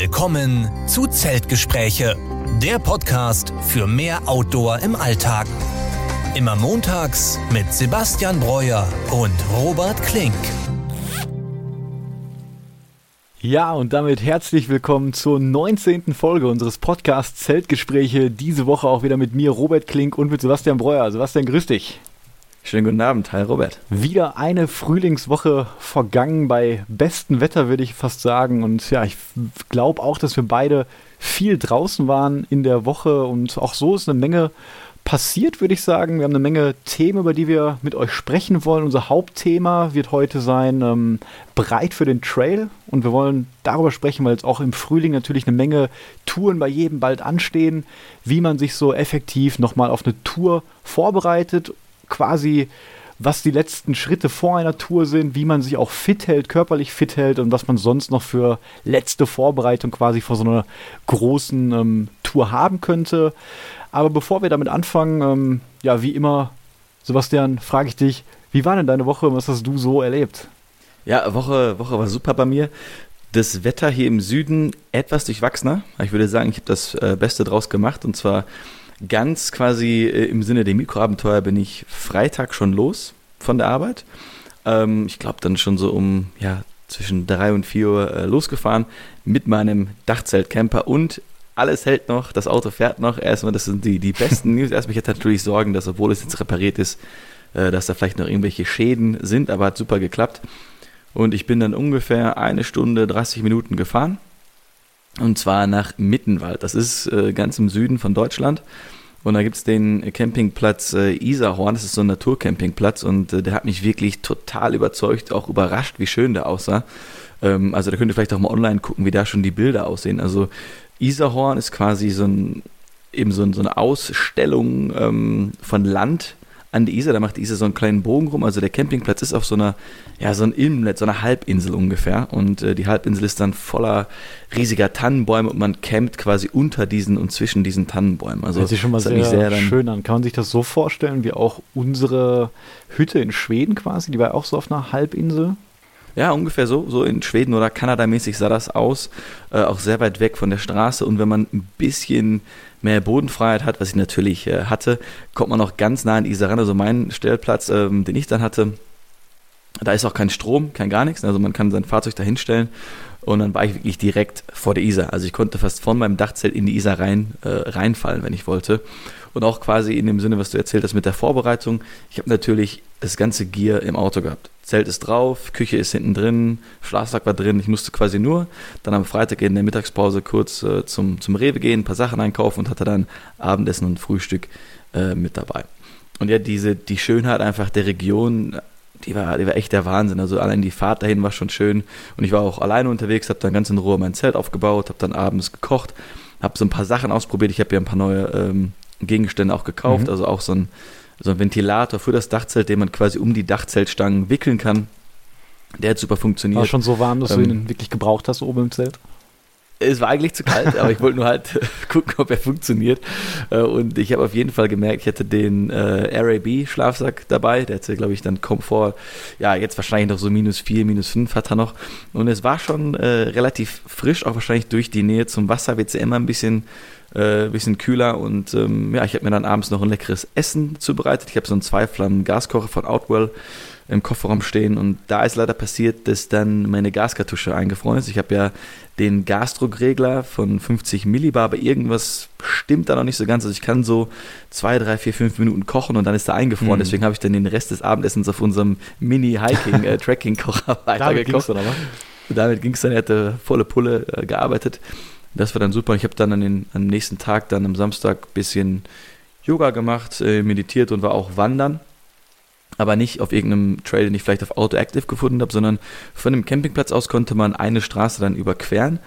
Willkommen zu Zeltgespräche, der Podcast für mehr Outdoor im Alltag. Immer montags mit Sebastian Breuer und Robert Klink. Ja, und damit herzlich willkommen zur 19. Folge unseres Podcasts Zeltgespräche. Diese Woche auch wieder mit mir, Robert Klink und mit Sebastian Breuer. Sebastian, grüß dich. Schönen guten Abend, hi Robert. Wieder eine Frühlingswoche vergangen bei bestem Wetter, würde ich fast sagen. Und ja, ich glaube auch, dass wir beide viel draußen waren in der Woche und auch so ist eine Menge passiert, würde ich sagen. Wir haben eine Menge Themen, über die wir mit euch sprechen wollen. Unser Hauptthema wird heute sein, ähm, bereit für den Trail. Und wir wollen darüber sprechen, weil jetzt auch im Frühling natürlich eine Menge Touren bei jedem bald anstehen, wie man sich so effektiv nochmal auf eine Tour vorbereitet quasi, was die letzten Schritte vor einer Tour sind, wie man sich auch fit hält, körperlich fit hält und was man sonst noch für letzte Vorbereitung quasi vor so einer großen ähm, Tour haben könnte. Aber bevor wir damit anfangen, ähm, ja, wie immer, Sebastian, frage ich dich, wie war denn deine Woche und was hast du so erlebt? Ja, Woche, Woche war super bei mir. Das Wetter hier im Süden etwas durchwachsener. Ich würde sagen, ich habe das äh, Beste draus gemacht und zwar ganz quasi äh, im Sinne der Mikroabenteuer bin ich Freitag schon los von der Arbeit. Ähm, ich glaube dann schon so um ja, zwischen drei und vier Uhr äh, losgefahren mit meinem Dachzelt-Camper und alles hält noch, das Auto fährt noch. Erstmal, das sind die, die besten News. Erstmal, ich hatte natürlich Sorgen, dass, obwohl es jetzt repariert ist, äh, dass da vielleicht noch irgendwelche Schäden sind, aber hat super geklappt. Und ich bin dann ungefähr eine Stunde, 30 Minuten gefahren und zwar nach Mittenwald. Das ist äh, ganz im Süden von Deutschland. Und da gibt es den Campingplatz äh, Isarhorn, das ist so ein Naturcampingplatz und äh, der hat mich wirklich total überzeugt, auch überrascht, wie schön der aussah. Ähm, also da könnt ihr vielleicht auch mal online gucken, wie da schon die Bilder aussehen. Also Isarhorn ist quasi so ein, eben so, ein, so eine Ausstellung ähm, von Land, an die Isar, da macht die Isar so einen kleinen Bogen rum. Also der Campingplatz ist auf so einer, ja, so ein Inlet, so einer Halbinsel ungefähr. Und äh, die Halbinsel ist dann voller riesiger Tannenbäume und man campt quasi unter diesen und zwischen diesen Tannenbäumen. Also das sieht schon mal sehr, sehr schön an. Kann man sich das so vorstellen, wie auch unsere Hütte in Schweden quasi? Die war auch so auf einer Halbinsel. Ja, ungefähr so. So in Schweden oder Kanada-mäßig sah das aus. Äh, auch sehr weit weg von der Straße. Und wenn man ein bisschen mehr Bodenfreiheit hat, was ich natürlich äh, hatte, kommt man auch ganz nah an Isar ran. Also mein Stellplatz, ähm, den ich dann hatte, da ist auch kein Strom, kein gar nichts. Also man kann sein Fahrzeug da hinstellen und dann war ich wirklich direkt vor der Isar. Also ich konnte fast von meinem Dachzelt in die Isar rein, äh, reinfallen, wenn ich wollte. Und auch quasi in dem Sinne, was du erzählt hast mit der Vorbereitung. Ich habe natürlich das ganze Gear im Auto gehabt. Zelt ist drauf, Küche ist hinten drin, Schlafsack war drin. Ich musste quasi nur dann am Freitag in der Mittagspause kurz äh, zum, zum Rewe gehen, ein paar Sachen einkaufen und hatte dann Abendessen und Frühstück äh, mit dabei. Und ja, diese, die Schönheit einfach der Region, die war, die war echt der Wahnsinn. Also allein die Fahrt dahin war schon schön. Und ich war auch alleine unterwegs, habe dann ganz in Ruhe mein Zelt aufgebaut, habe dann abends gekocht, habe so ein paar Sachen ausprobiert. Ich habe ja ein paar neue ähm, Gegenstände auch gekauft, mhm. also auch so ein, so ein Ventilator für das Dachzelt, den man quasi um die Dachzeltstangen wickeln kann. Der hat super funktioniert. War schon so warm, dass ähm, du ihn wirklich gebraucht hast oben im Zelt? Es war eigentlich zu kalt, aber ich wollte nur halt gucken, ob er funktioniert. Äh, und ich habe auf jeden Fall gemerkt, ich hatte den äh, RAB-Schlafsack dabei. Der hatte, glaube ich, dann Komfort. Ja, jetzt wahrscheinlich noch so minus 4, minus 5 hat er noch. Und es war schon äh, relativ frisch, auch wahrscheinlich durch die Nähe zum Wasser wird es ja immer ein bisschen äh, bisschen kühler und ähm, ja, ich habe mir dann abends noch ein leckeres Essen zubereitet. Ich habe so einen Zweiflammen Gaskocher von Outwell im Kofferraum stehen und da ist leider passiert, dass dann meine Gaskartusche eingefroren ist. Ich habe ja den Gasdruckregler von 50 Millibar, aber irgendwas stimmt da noch nicht so ganz. Also ich kann so zwei, drei, vier, fünf Minuten kochen und dann ist er eingefroren. Mhm. Deswegen habe ich dann den Rest des Abendessens auf unserem Mini-Hiking-Tracking-Kocher äh, weitergekocht. Damit, damit ging es dann, er hatte volle Pulle äh, gearbeitet. Das war dann super. Ich habe dann an den, am nächsten Tag, dann am Samstag, ein bisschen Yoga gemacht, äh, meditiert und war auch wandern. Aber nicht auf irgendeinem Trail, den ich vielleicht auf Autoactive gefunden habe, sondern von dem Campingplatz aus konnte man eine Straße dann überqueren.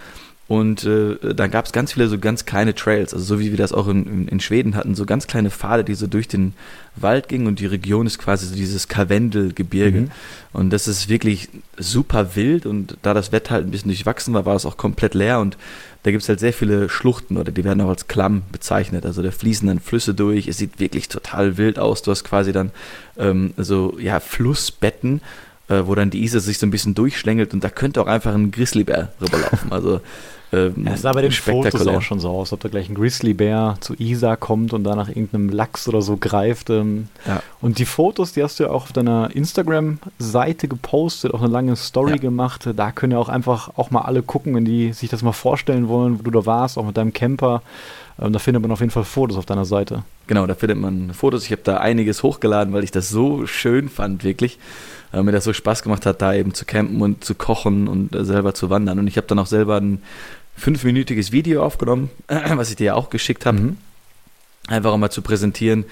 Und äh, dann gab es ganz viele so ganz kleine Trails, also so wie wir das auch in, in, Schweden hatten, so ganz kleine Pfade, die so durch den Wald gingen und die Region ist quasi so dieses Karwendelgebirge. Mhm. Und das ist wirklich super wild und da das Wetter halt ein bisschen durchwachsen war, war es auch komplett leer und da gibt es halt sehr viele Schluchten oder die werden auch als Klamm bezeichnet. Also da fließen dann Flüsse durch. Es sieht wirklich total wild aus. Du hast quasi dann ähm, so ja, Flussbetten, äh, wo dann die Isar sich so ein bisschen durchschlängelt und da könnte auch einfach ein Grizzlybär rüberlaufen. Also Ähm, ja, es sah bei den Fotos auch schon so aus, ob da gleich ein Grizzlybär zu Isa kommt und da nach irgendeinem Lachs oder so greift. Ähm. Ja. Und die Fotos, die hast du ja auch auf deiner Instagram-Seite gepostet, auch eine lange Story ja. gemacht. Da können ja auch einfach auch mal alle gucken, wenn die sich das mal vorstellen wollen, wo du da warst, auch mit deinem Camper. Ähm, da findet man auf jeden Fall Fotos auf deiner Seite. Genau, da findet man Fotos. Ich habe da einiges hochgeladen, weil ich das so schön fand, wirklich äh, mir das so Spaß gemacht hat, da eben zu campen und zu kochen und äh, selber zu wandern. Und ich habe dann auch selber ein fünfminütiges Video aufgenommen, was ich dir ja auch geschickt habe. Mhm. Einfach um mal zu präsentieren,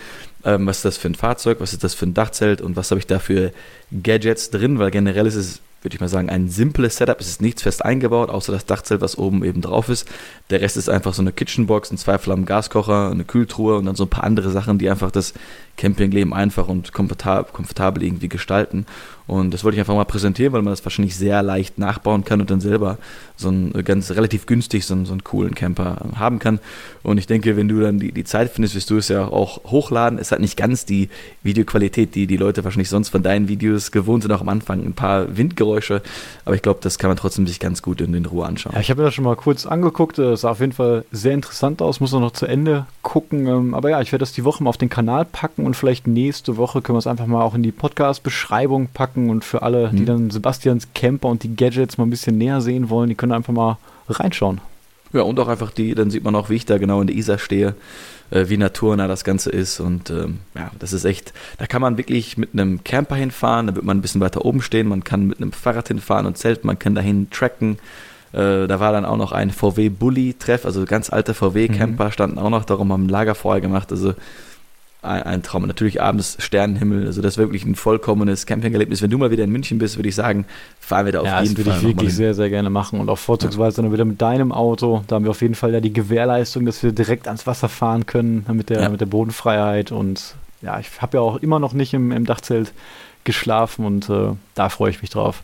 ähm, was ist das für ein Fahrzeug, was ist das für ein Dachzelt und was habe ich da für Gadgets drin, weil generell ist es würde ich mal sagen, ein simples Setup. Es ist nichts fest eingebaut, außer das Dachzelt, was oben eben drauf ist. Der Rest ist einfach so eine Kitchenbox, ein Zweiflammen Gaskocher, eine Kühltruhe und dann so ein paar andere Sachen, die einfach das Campingleben einfach und komfortabel, komfortabel irgendwie gestalten. Und das wollte ich einfach mal präsentieren, weil man das wahrscheinlich sehr leicht nachbauen kann und dann selber so einen ganz relativ günstig so einen, so einen coolen Camper haben kann. Und ich denke, wenn du dann die, die Zeit findest, wirst du es ja auch hochladen. Es hat nicht ganz die Videoqualität, die die Leute wahrscheinlich sonst von deinen Videos gewohnt sind, auch am Anfang ein paar Windgeräusche. Aber ich glaube, das kann man trotzdem sich ganz gut in, in Ruhe anschauen. Ja, ich habe mir das schon mal kurz angeguckt. Es sah auf jeden Fall sehr interessant aus. Muss noch zu Ende gucken. Ähm, aber ja, ich werde das die Woche mal auf den Kanal packen und vielleicht nächste Woche können wir es einfach mal auch in die Podcast-Beschreibung packen und für alle, die mhm. dann Sebastians Camper und die Gadgets mal ein bisschen näher sehen wollen, die können einfach mal reinschauen. Ja, und auch einfach die, dann sieht man auch, wie ich da genau in der Isar stehe, äh, wie naturnah das Ganze ist. Und ähm, ja, das ist echt, da kann man wirklich mit einem Camper hinfahren, da wird man ein bisschen weiter oben stehen, man kann mit einem Fahrrad hinfahren und zelten, man kann dahin tracken. Äh, da war dann auch noch ein VW-Bully-Treff, also ganz alte VW-Camper mhm. standen auch noch, darum haben Lagerfeuer gemacht. Also ein, ein Traum. Und natürlich abends Sternenhimmel, also das ist wirklich ein vollkommenes Campingerlebnis. Wenn du mal wieder in München bist, würde ich sagen, fahren wir da auf ja, jeden Fall. Ja, das würde ich wirklich sehr, sehr gerne machen und auch vorzugsweise ja. dann wieder mit deinem Auto. Da haben wir auf jeden Fall ja die Gewährleistung, dass wir direkt ans Wasser fahren können mit der, ja. mit der Bodenfreiheit und ja, ich habe ja auch immer noch nicht im, im Dachzelt geschlafen und äh, da freue ich mich drauf.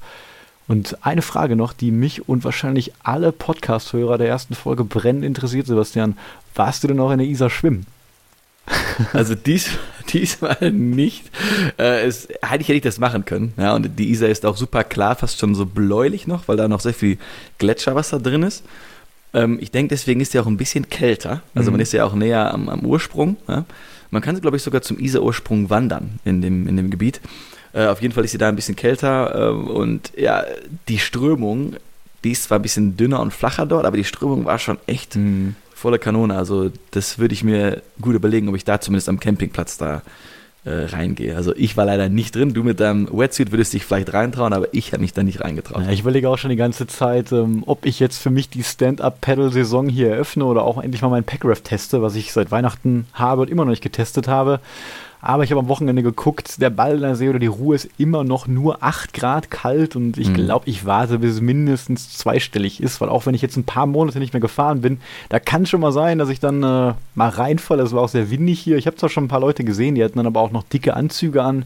Und eine Frage noch, die mich und wahrscheinlich alle Podcast-Hörer der ersten Folge brennend interessiert, Sebastian. Warst du denn auch in der Isar schwimmen? Also dies, diesmal nicht. Äh, es, eigentlich hätte ich das machen können. Ja, und die Isar ist auch super klar, fast schon so bläulich noch, weil da noch sehr viel Gletscherwasser drin ist. Ähm, ich denke, deswegen ist sie auch ein bisschen kälter. Also mhm. man ist ja auch näher am, am Ursprung. Ja. Man kann, glaube ich, sogar zum Isar-Ursprung wandern in dem, in dem Gebiet. Äh, auf jeden Fall ist sie da ein bisschen kälter. Äh, und ja, die Strömung, die ist zwar ein bisschen dünner und flacher dort, aber die Strömung war schon echt mhm volle Kanone. Also das würde ich mir gut überlegen, ob ich da zumindest am Campingplatz da äh, reingehe. Also ich war leider nicht drin. Du mit deinem Wetsuit würdest dich vielleicht reintrauen, aber ich habe mich da nicht reingetraut. Ja, ich überlege auch schon die ganze Zeit, ähm, ob ich jetzt für mich die Stand-Up-Pedal-Saison hier eröffne oder auch endlich mal mein Packraft teste, was ich seit Weihnachten habe und immer noch nicht getestet habe. Aber ich habe am Wochenende geguckt, der Baldner See oder die Ruhe ist immer noch nur 8 Grad kalt und ich mhm. glaube, ich warte, bis es mindestens zweistellig ist, weil auch wenn ich jetzt ein paar Monate nicht mehr gefahren bin, da kann schon mal sein, dass ich dann äh, mal reinfalle. Es war auch sehr windig hier. Ich habe zwar schon ein paar Leute gesehen, die hatten dann aber auch noch dicke Anzüge an.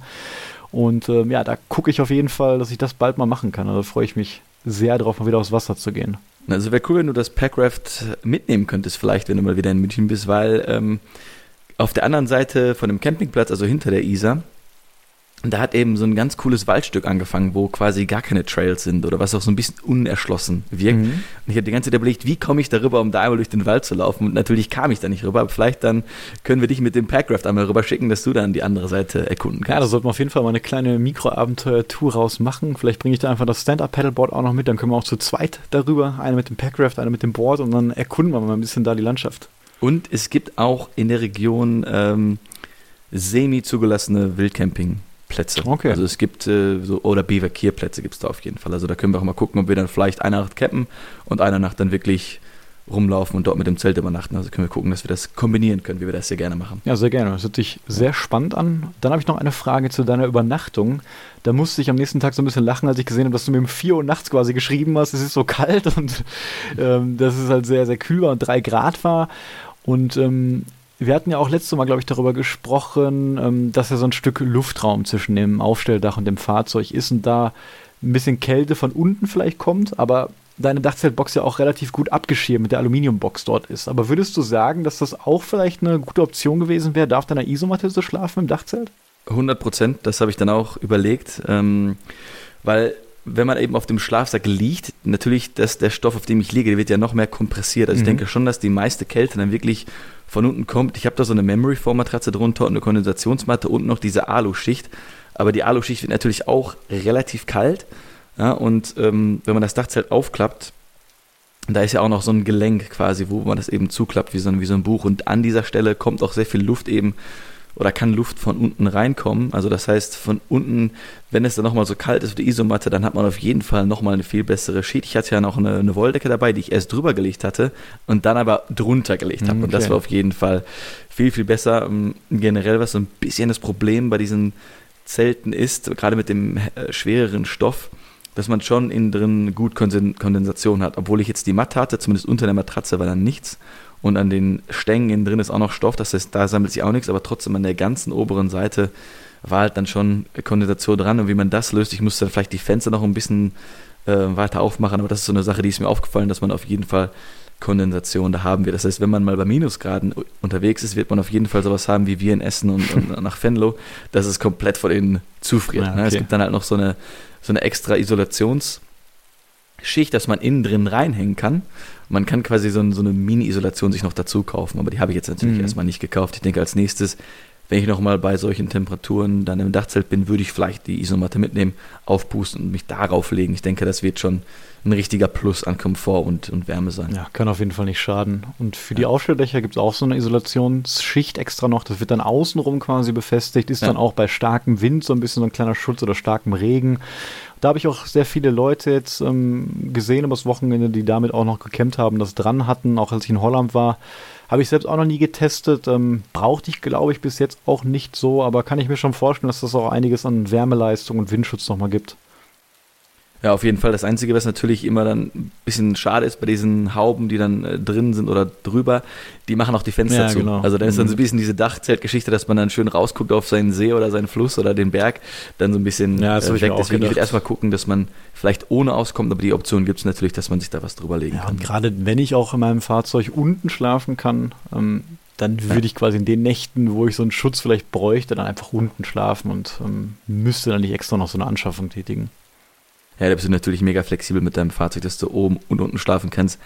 Und äh, ja, da gucke ich auf jeden Fall, dass ich das bald mal machen kann. Also freue ich mich sehr darauf, mal wieder aufs Wasser zu gehen. Also wäre cool, wenn du das Packraft mitnehmen könntest, vielleicht, wenn du mal wieder in München bist, weil ähm, auf der anderen Seite von dem Campingplatz, also hinter der Isar, da hat eben so ein ganz cooles Waldstück angefangen, wo quasi gar keine Trails sind oder was auch so ein bisschen unerschlossen wirkt. Mhm. Und ich habe die ganze Zeit überlegt, wie komme ich darüber, um da einmal durch den Wald zu laufen? Und natürlich kam ich da nicht rüber, aber vielleicht dann können wir dich mit dem Packraft einmal rüber schicken, dass du dann die andere Seite erkunden kannst. Ja, da sollten wir auf jeden Fall mal eine kleine Mikroabenteuer-Tour rausmachen. Vielleicht bringe ich da einfach das Stand-Up-Paddleboard auch noch mit, dann können wir auch zu zweit darüber, eine mit dem Packraft, eine mit dem Board und dann erkunden wir mal ein bisschen da die Landschaft. Und es gibt auch in der Region ähm, semi zugelassene Wildcampingplätze. Okay. Also es gibt äh, so, oder Biwakierplätze gibt es da auf jeden Fall. Also da können wir auch mal gucken, ob wir dann vielleicht eine Nacht campen und eine Nacht dann wirklich rumlaufen und dort mit dem Zelt übernachten. Also können wir gucken, dass wir das kombinieren können, wie wir das sehr gerne machen. Ja, sehr gerne. Das hört sich sehr spannend an. Dann habe ich noch eine Frage zu deiner Übernachtung. Da musste ich am nächsten Tag so ein bisschen lachen, als ich gesehen habe, dass du mir um 4 Uhr nachts quasi geschrieben hast, es ist so kalt und ähm, dass es halt sehr, sehr kühl war und 3 Grad war. Und ähm, wir hatten ja auch letztes Mal, glaube ich, darüber gesprochen, ähm, dass ja so ein Stück Luftraum zwischen dem Aufstelldach und dem Fahrzeug ist und da ein bisschen Kälte von unten vielleicht kommt, aber deine Dachzeltbox ja auch relativ gut abgeschirmt mit der Aluminiumbox dort ist. Aber würdest du sagen, dass das auch vielleicht eine gute Option gewesen wäre, da auf deiner Isomatte schlafen im Dachzelt? 100 Prozent, das habe ich dann auch überlegt, ähm, weil wenn man eben auf dem Schlafsack liegt, natürlich, dass der Stoff, auf dem ich liege, der wird ja noch mehr kompressiert. Also mhm. ich denke schon, dass die meiste Kälte dann wirklich von unten kommt. Ich habe da so eine Memory Foam Matratze drunter und eine Kondensationsmatte und noch diese Aluschicht. Aber die Aluschicht wird natürlich auch relativ kalt. Ja, und ähm, wenn man das Dachzelt aufklappt, da ist ja auch noch so ein Gelenk quasi, wo man das eben zuklappt wie so, ein, wie so ein Buch. Und an dieser Stelle kommt auch sehr viel Luft eben oder kann Luft von unten reinkommen. Also das heißt, von unten, wenn es dann nochmal so kalt ist wie die Isomatte, dann hat man auf jeden Fall nochmal eine viel bessere Schicht. Ich hatte ja noch eine, eine Wolldecke dabei, die ich erst drüber gelegt hatte und dann aber drunter gelegt habe. Okay. Und das war auf jeden Fall viel, viel besser. Ähm, generell, was so ein bisschen das Problem bei diesen Zelten ist, gerade mit dem äh, schwereren Stoff, dass man schon innen drin gut Kondensation hat. Obwohl ich jetzt die Matte hatte, zumindest unter der Matratze war dann nichts. Und an den Stängen innen drin ist auch noch Stoff, das heißt, da sammelt sich auch nichts, aber trotzdem an der ganzen oberen Seite war halt dann schon Kondensation dran. Und wie man das löst, ich musste dann vielleicht die Fenster noch ein bisschen äh, weiter aufmachen, aber das ist so eine Sache, die ist mir aufgefallen, dass man auf jeden Fall Kondensation da haben wird. Das heißt, wenn man mal bei Minusgraden unterwegs ist, wird man auf jeden Fall sowas haben wie wir in Essen und, und nach Venlo, dass es komplett von innen zufriert. Ja, okay. Es gibt dann halt noch so eine, so eine extra Isolationsschicht, dass man innen drin reinhängen kann. Man kann quasi so, so eine Mini-Isolation sich noch dazu kaufen, aber die habe ich jetzt natürlich mhm. erstmal nicht gekauft. Ich denke, als nächstes, wenn ich nochmal bei solchen Temperaturen dann im Dachzelt bin, würde ich vielleicht die Isomatte mitnehmen, aufpusten und mich darauf legen. Ich denke, das wird schon ein richtiger Plus an Komfort und, und Wärme sein. Ja, kann auf jeden Fall nicht schaden. Und für die Aufstelldächer gibt es auch so eine Isolationsschicht extra noch. Das wird dann außenrum quasi befestigt, ist ja. dann auch bei starkem Wind so ein bisschen so ein kleiner Schutz oder starkem Regen. Da habe ich auch sehr viele Leute jetzt ähm, gesehen übers Wochenende, die damit auch noch gekämmt haben, das dran hatten, auch als ich in Holland war. Habe ich selbst auch noch nie getestet. Ähm, brauchte ich, glaube ich, bis jetzt auch nicht so, aber kann ich mir schon vorstellen, dass das auch einiges an Wärmeleistung und Windschutz nochmal gibt. Ja, auf jeden Fall. Das Einzige, was natürlich immer dann ein bisschen schade ist bei diesen Hauben, die dann äh, drin sind oder drüber, die machen auch die Fenster ja, zu. Genau. Also dann ist dann so ein mhm. bisschen diese Dachzeltgeschichte, dass man dann schön rausguckt auf seinen See oder seinen Fluss oder den Berg, dann so ein bisschen ja, das äh, weg. Deswegen würde ich erstmal gucken, dass man vielleicht ohne auskommt, aber die Option gibt es natürlich, dass man sich da was drüber legen ja, kann. Und gerade wenn ich auch in meinem Fahrzeug unten schlafen kann, ähm, dann würde ich quasi in den Nächten, wo ich so einen Schutz vielleicht bräuchte, dann einfach unten schlafen und ähm, müsste dann nicht extra noch so eine Anschaffung tätigen. Ja, da bist du natürlich mega flexibel mit deinem Fahrzeug, dass du oben und unten schlafen kannst.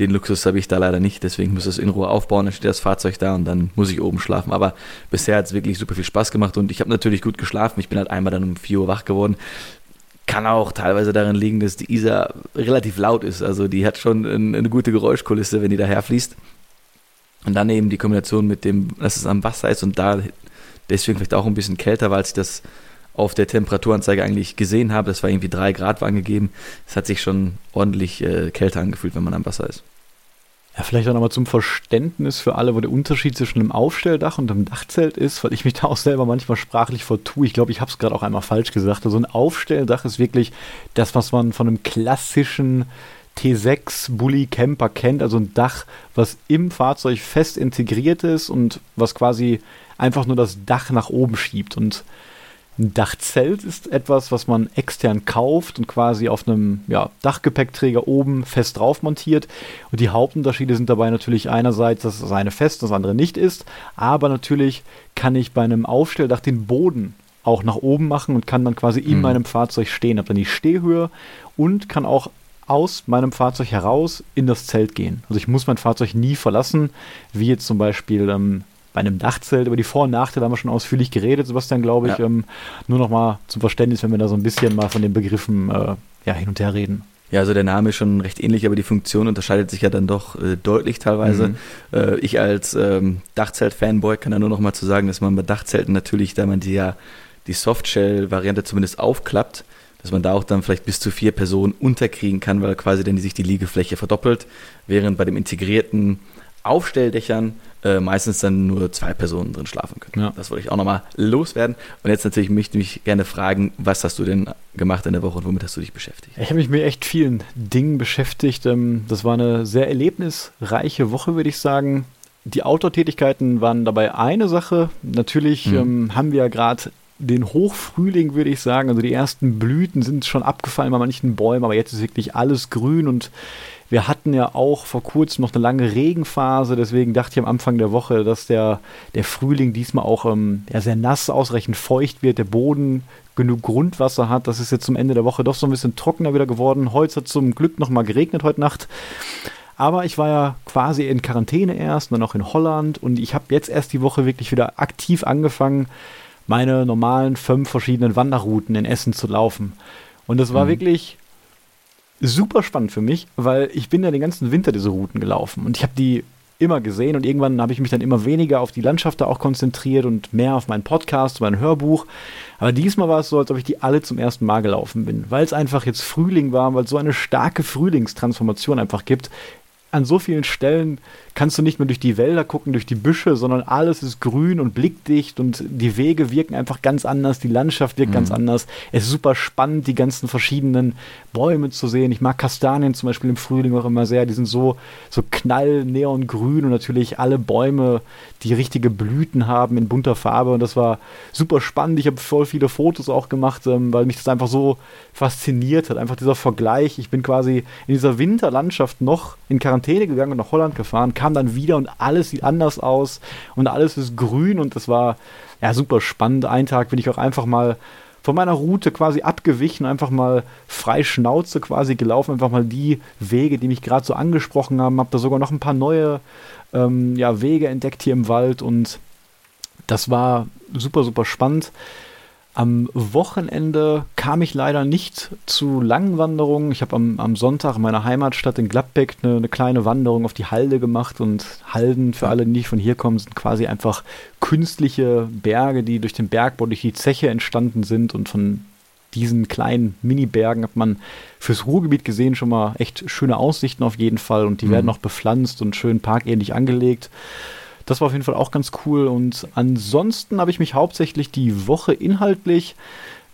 Den Luxus habe ich da leider nicht, deswegen muss es in Ruhe aufbauen, dann steht das Fahrzeug da und dann muss ich oben schlafen. Aber bisher hat es wirklich super viel Spaß gemacht und ich habe natürlich gut geschlafen. Ich bin halt einmal dann um 4 Uhr wach geworden. Kann auch teilweise daran liegen, dass die Isar relativ laut ist. Also die hat schon eine gute Geräuschkulisse, wenn die daherfließt. Und dann eben die Kombination mit dem, dass es am Wasser ist und da deswegen vielleicht auch ein bisschen kälter, weil sich das auf der Temperaturanzeige eigentlich gesehen habe. Das war irgendwie drei Grad war angegeben. Es hat sich schon ordentlich äh, kälter angefühlt, wenn man am Wasser ist. Ja, vielleicht auch nochmal zum Verständnis für alle, wo der Unterschied zwischen einem Aufstelldach und einem Dachzelt ist, weil ich mich da auch selber manchmal sprachlich vertue. Ich glaube, ich habe es gerade auch einmal falsch gesagt. Also ein Aufstelldach ist wirklich das, was man von einem klassischen T6 Bully Camper kennt, also ein Dach, was im Fahrzeug fest integriert ist und was quasi einfach nur das Dach nach oben schiebt. Und ein Dachzelt ist etwas, was man extern kauft und quasi auf einem ja, Dachgepäckträger oben fest drauf montiert. Und die Hauptunterschiede sind dabei natürlich einerseits, dass das eine fest, das andere nicht ist. Aber natürlich kann ich bei einem Aufstelldach den Boden auch nach oben machen und kann dann quasi in mhm. meinem Fahrzeug stehen. Habe dann die Stehhöhe und kann auch aus meinem Fahrzeug heraus in das Zelt gehen. Also ich muss mein Fahrzeug nie verlassen, wie jetzt zum Beispiel ähm, bei einem Dachzelt. Über die Vor- und Nachteile haben wir schon ausführlich geredet, Sebastian, glaube ich. Ja. Ähm, nur noch mal zum Verständnis, wenn wir da so ein bisschen mal von den Begriffen äh, ja, hin und her reden. Ja, also der Name ist schon recht ähnlich, aber die Funktion unterscheidet sich ja dann doch äh, deutlich teilweise. Mhm. Äh, ich als ähm, Dachzelt-Fanboy kann da nur noch mal zu sagen, dass man bei Dachzelten natürlich, da man die ja die Softshell-Variante zumindest aufklappt, dass man da auch dann vielleicht bis zu vier Personen unterkriegen kann, weil quasi dann sich die Liegefläche verdoppelt, während bei dem integrierten Aufstelldächern äh, meistens dann nur zwei Personen drin schlafen können. Ja. Das wollte ich auch nochmal loswerden. Und jetzt natürlich möchte ich mich gerne fragen, was hast du denn gemacht in der Woche und womit hast du dich beschäftigt? Ich habe mich mit echt vielen Dingen beschäftigt. Ähm, das war eine sehr erlebnisreiche Woche, würde ich sagen. Die Outdoor-Tätigkeiten waren dabei eine Sache. Natürlich mhm. ähm, haben wir ja gerade den Hochfrühling, würde ich sagen. Also die ersten Blüten sind schon abgefallen bei manchen Bäumen, aber jetzt ist wirklich alles grün und wir hatten ja auch vor kurzem noch eine lange Regenphase, deswegen dachte ich am Anfang der Woche, dass der, der Frühling diesmal auch ähm, ja, sehr nass, ausreichend feucht wird, der Boden genug Grundwasser hat. Das ist jetzt zum Ende der Woche doch so ein bisschen trockener wieder geworden. Heute hat zum Glück noch mal geregnet heute Nacht. Aber ich war ja quasi in Quarantäne erst und dann auch in Holland und ich habe jetzt erst die Woche wirklich wieder aktiv angefangen, meine normalen fünf verschiedenen Wanderrouten in Essen zu laufen. Und das war mhm. wirklich super spannend für mich, weil ich bin ja den ganzen Winter diese Routen gelaufen und ich habe die immer gesehen und irgendwann habe ich mich dann immer weniger auf die Landschaft da auch konzentriert und mehr auf meinen Podcast, mein Hörbuch. Aber diesmal war es so, als ob ich die alle zum ersten Mal gelaufen bin, weil es einfach jetzt Frühling war, weil es so eine starke Frühlingstransformation einfach gibt an so vielen Stellen kannst du nicht mehr durch die Wälder gucken, durch die Büsche, sondern alles ist grün und blickdicht und die Wege wirken einfach ganz anders, die Landschaft wirkt mhm. ganz anders. Es ist super spannend, die ganzen verschiedenen Bäume zu sehen. Ich mag Kastanien zum Beispiel im Frühling auch immer sehr. Die sind so, so knall neongrün und natürlich alle Bäume, die richtige Blüten haben in bunter Farbe und das war super spannend. Ich habe voll viele Fotos auch gemacht, ähm, weil mich das einfach so fasziniert hat. Einfach dieser Vergleich. Ich bin quasi in dieser Winterlandschaft noch in Quarantäne gegangen und nach Holland gefahren, kam dann wieder und alles sieht anders aus und alles ist grün und das war ja super spannend. Einen Tag bin ich auch einfach mal von meiner Route quasi abgewichen, einfach mal frei Schnauze quasi gelaufen, einfach mal die Wege, die mich gerade so angesprochen haben, habe da sogar noch ein paar neue ähm, ja, Wege entdeckt hier im Wald und das war super, super spannend. Am Wochenende kam ich leider nicht zu langen Wanderungen. Ich habe am, am, Sonntag in meiner Heimatstadt in Gladbeck eine, eine, kleine Wanderung auf die Halde gemacht. Und Halden, für alle, die nicht von hier kommen, sind quasi einfach künstliche Berge, die durch den Bergbau, durch die Zeche entstanden sind. Und von diesen kleinen Mini-Bergen hat man fürs Ruhrgebiet gesehen schon mal echt schöne Aussichten auf jeden Fall. Und die mhm. werden auch bepflanzt und schön parkähnlich angelegt. Das war auf jeden Fall auch ganz cool. Und ansonsten habe ich mich hauptsächlich die Woche inhaltlich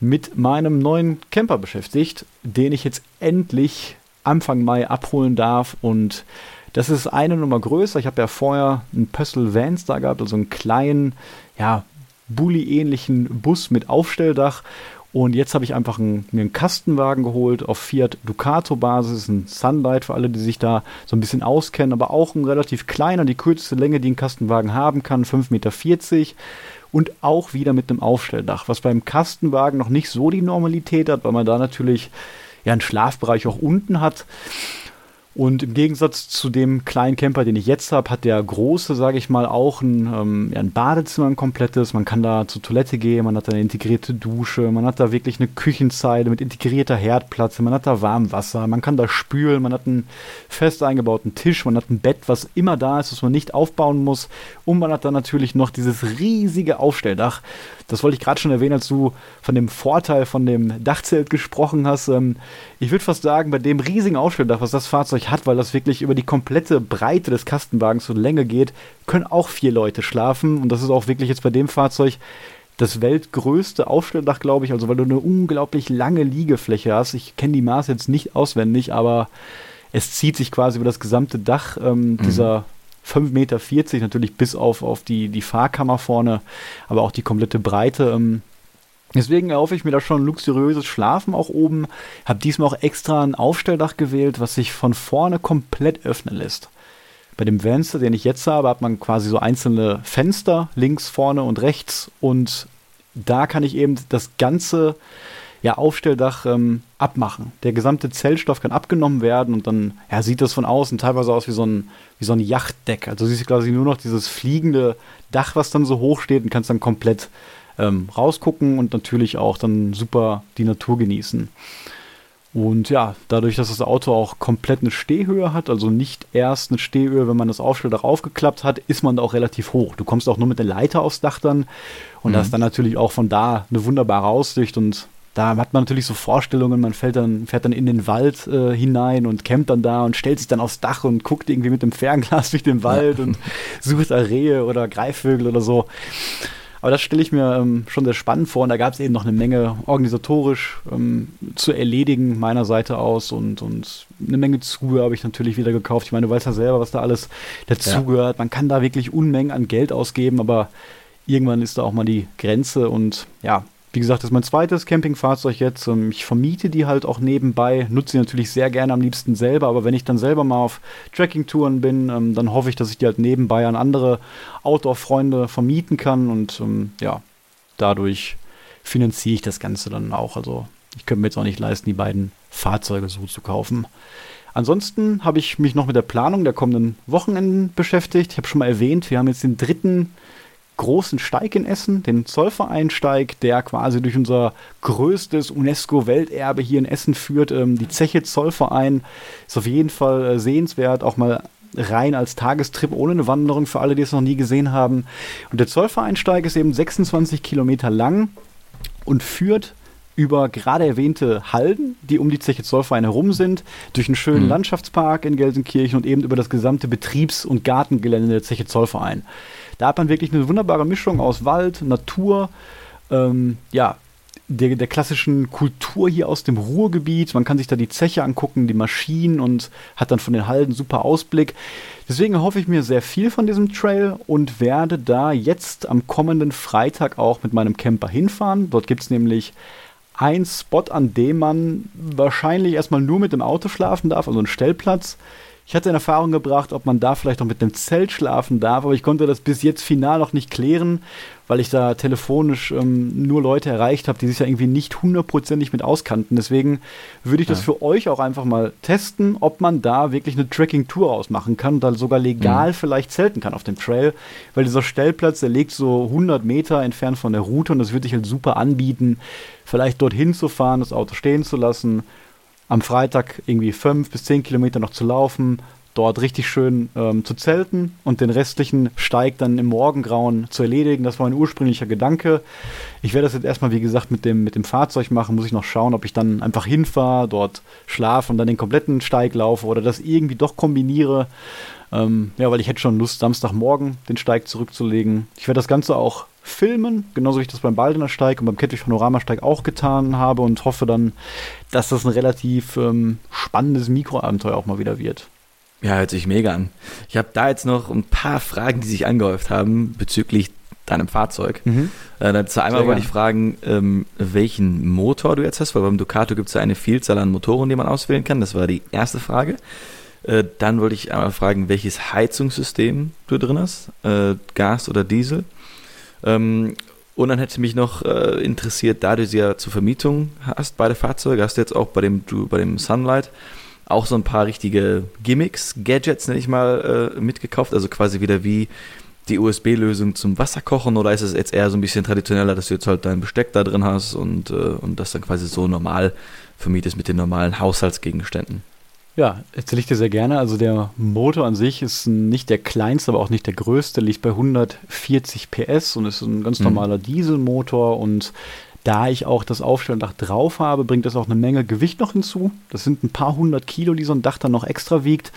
mit meinem neuen Camper beschäftigt, den ich jetzt endlich Anfang Mai abholen darf. Und das ist eine Nummer größer. Ich habe ja vorher einen Pössl Vans da gehabt, also einen kleinen, ja, Bulli-ähnlichen Bus mit Aufstelldach. Und jetzt habe ich einfach einen, einen Kastenwagen geholt auf Fiat Ducato Basis, ein Sunlight für alle, die sich da so ein bisschen auskennen, aber auch ein relativ kleiner, die kürzeste Länge, die ein Kastenwagen haben kann, 5,40 Meter. Und auch wieder mit einem Aufstelldach, was beim Kastenwagen noch nicht so die Normalität hat, weil man da natürlich ja einen Schlafbereich auch unten hat. Und im Gegensatz zu dem kleinen Camper, den ich jetzt habe, hat der große, sage ich mal, auch ein, ähm, ja, ein Badezimmer, ein komplettes. Man kann da zur Toilette gehen, man hat da eine integrierte Dusche, man hat da wirklich eine Küchenzeile mit integrierter Herdplatte, man hat da Warmwasser, man kann da spülen, man hat einen fest eingebauten Tisch, man hat ein Bett, was immer da ist, was man nicht aufbauen muss. Und man hat da natürlich noch dieses riesige Aufstelldach. Das wollte ich gerade schon erwähnen, als du von dem Vorteil von dem Dachzelt gesprochen hast. Ähm, ich würde fast sagen, bei dem riesigen Aufstelldach, was das Fahrzeug hat, weil das wirklich über die komplette Breite des Kastenwagens und Länge geht, können auch vier Leute schlafen. Und das ist auch wirklich jetzt bei dem Fahrzeug das weltgrößte Aufstelldach, glaube ich. Also weil du eine unglaublich lange Liegefläche hast. Ich kenne die Maße jetzt nicht auswendig, aber es zieht sich quasi über das gesamte Dach ähm, mhm. dieser 5,40 Meter, natürlich bis auf, auf die, die Fahrkammer vorne, aber auch die komplette Breite. Ähm, Deswegen erhoffe ich mir da schon luxuriöses Schlafen auch oben. Habe diesmal auch extra ein Aufstelldach gewählt, was sich von vorne komplett öffnen lässt. Bei dem Venster, den ich jetzt habe, hat man quasi so einzelne Fenster links, vorne und rechts. Und da kann ich eben das ganze ja, Aufstelldach ähm, abmachen. Der gesamte Zellstoff kann abgenommen werden und dann ja, sieht das von außen teilweise aus wie so ein, wie so ein Yachtdeck. Also siehst du quasi nur noch dieses fliegende Dach, was dann so hoch steht und kannst dann komplett ähm, rausgucken und natürlich auch dann super die Natur genießen. Und ja, dadurch, dass das Auto auch komplett eine Stehhöhe hat, also nicht erst eine Stehhöhe, wenn man das Aufstelldach aufgeklappt hat, ist man da auch relativ hoch. Du kommst auch nur mit der Leiter aufs Dach dann und mhm. hast dann natürlich auch von da eine wunderbare Aussicht und da hat man natürlich so Vorstellungen, man fährt dann, fährt dann in den Wald äh, hinein und campt dann da und stellt sich dann aufs Dach und guckt irgendwie mit dem Fernglas durch den Wald ja. und sucht da Rehe oder Greifvögel oder so. Aber das stelle ich mir ähm, schon sehr spannend vor und da gab es eben noch eine Menge organisatorisch ähm, zu erledigen meiner Seite aus und, und eine Menge Zubehör habe ich natürlich wieder gekauft. Ich meine, du weißt ja selber, was da alles dazugehört. Ja. Man kann da wirklich Unmengen an Geld ausgeben, aber irgendwann ist da auch mal die Grenze und ja, wie gesagt, das ist mein zweites Campingfahrzeug jetzt. Ähm, ich vermiete die halt auch nebenbei, nutze sie natürlich sehr gerne am liebsten selber, aber wenn ich dann selber mal auf Trekkingtouren bin, ähm, dann hoffe ich, dass ich die halt nebenbei an andere Outdoor-Freunde vermieten kann und ähm, ja, dadurch finanziere ich das Ganze dann auch. Also ich könnte mir jetzt auch nicht leisten, die beiden Fahrzeuge so zu kaufen. Ansonsten habe ich mich noch mit der Planung der kommenden Wochenenden beschäftigt. Ich habe schon mal erwähnt, wir haben jetzt den dritten großen Steig in Essen, den Zollvereinsteig, der quasi durch unser größtes UNESCO-Welterbe hier in Essen führt. Ähm, die Zeche Zollverein ist auf jeden Fall äh, sehenswert, auch mal rein als Tagestrip ohne eine Wanderung für alle, die es noch nie gesehen haben. Und der Zollvereinsteig ist eben 26 Kilometer lang und führt über gerade erwähnte Halden, die um die Zeche Zollverein herum sind, durch einen schönen mhm. Landschaftspark in Gelsenkirchen und eben über das gesamte Betriebs- und Gartengelände der Zeche Zollverein. Da hat man wirklich eine wunderbare Mischung aus Wald, Natur, ähm, ja, der, der klassischen Kultur hier aus dem Ruhrgebiet. Man kann sich da die Zeche angucken, die Maschinen und hat dann von den Halden super Ausblick. Deswegen hoffe ich mir sehr viel von diesem Trail und werde da jetzt am kommenden Freitag auch mit meinem Camper hinfahren. Dort gibt es nämlich einen Spot, an dem man wahrscheinlich erstmal nur mit dem Auto schlafen darf, also einen Stellplatz. Ich hatte in Erfahrung gebracht, ob man da vielleicht noch mit einem Zelt schlafen darf, aber ich konnte das bis jetzt final noch nicht klären, weil ich da telefonisch ähm, nur Leute erreicht habe, die sich ja irgendwie nicht hundertprozentig mit auskannten. Deswegen würde ich ja. das für euch auch einfach mal testen, ob man da wirklich eine Tracking-Tour ausmachen kann und dann sogar legal mhm. vielleicht zelten kann auf dem Trail, weil dieser Stellplatz, der liegt so 100 Meter entfernt von der Route und das würde sich halt super anbieten, vielleicht dorthin zu fahren, das Auto stehen zu lassen am Freitag irgendwie fünf bis zehn Kilometer noch zu laufen, dort richtig schön ähm, zu zelten und den restlichen Steig dann im Morgengrauen zu erledigen. Das war mein ursprünglicher Gedanke. Ich werde das jetzt erstmal, wie gesagt, mit dem, mit dem Fahrzeug machen. Muss ich noch schauen, ob ich dann einfach hinfahre, dort schlafe und dann den kompletten Steig laufe oder das irgendwie doch kombiniere. Ähm, ja, weil ich hätte schon Lust, Samstagmorgen den Steig zurückzulegen. Ich werde das Ganze auch filmen, genauso wie ich das beim Baldener Steig und beim Kettwig Panoramasteig auch getan habe und hoffe dann, dass das ein relativ ähm, spannendes Mikroabenteuer auch mal wieder wird. Ja, hört sich mega an. Ich habe da jetzt noch ein paar Fragen, die sich angehäuft haben bezüglich deinem Fahrzeug. Mhm. Äh, dazu einmal wollte ich fragen, ähm, welchen Motor du jetzt hast, weil beim Ducato gibt es ja eine Vielzahl an Motoren, die man auswählen kann. Das war die erste Frage. Äh, dann wollte ich einmal fragen, welches Heizungssystem du drin hast, äh, Gas oder Diesel. Ähm, und dann hätte mich noch äh, interessiert, da du sie ja zur Vermietung hast, beide Fahrzeuge, hast du jetzt auch bei dem, du, bei dem Sunlight auch so ein paar richtige Gimmicks, Gadgets, nenne ich mal, äh, mitgekauft. Also quasi wieder wie die USB-Lösung zum Wasserkochen oder ist es jetzt eher so ein bisschen traditioneller, dass du jetzt halt dein Besteck da drin hast und, äh, und das dann quasi so normal vermietest mit den normalen Haushaltsgegenständen? Ja, erzähle ich dir sehr gerne. Also der Motor an sich ist nicht der kleinste, aber auch nicht der größte, liegt bei 140 PS und ist ein ganz mhm. normaler mhm. Dieselmotor und da ich auch das Aufstelldach drauf habe, bringt das auch eine Menge Gewicht noch hinzu. Das sind ein paar hundert Kilo, die so ein Dach dann noch extra wiegt.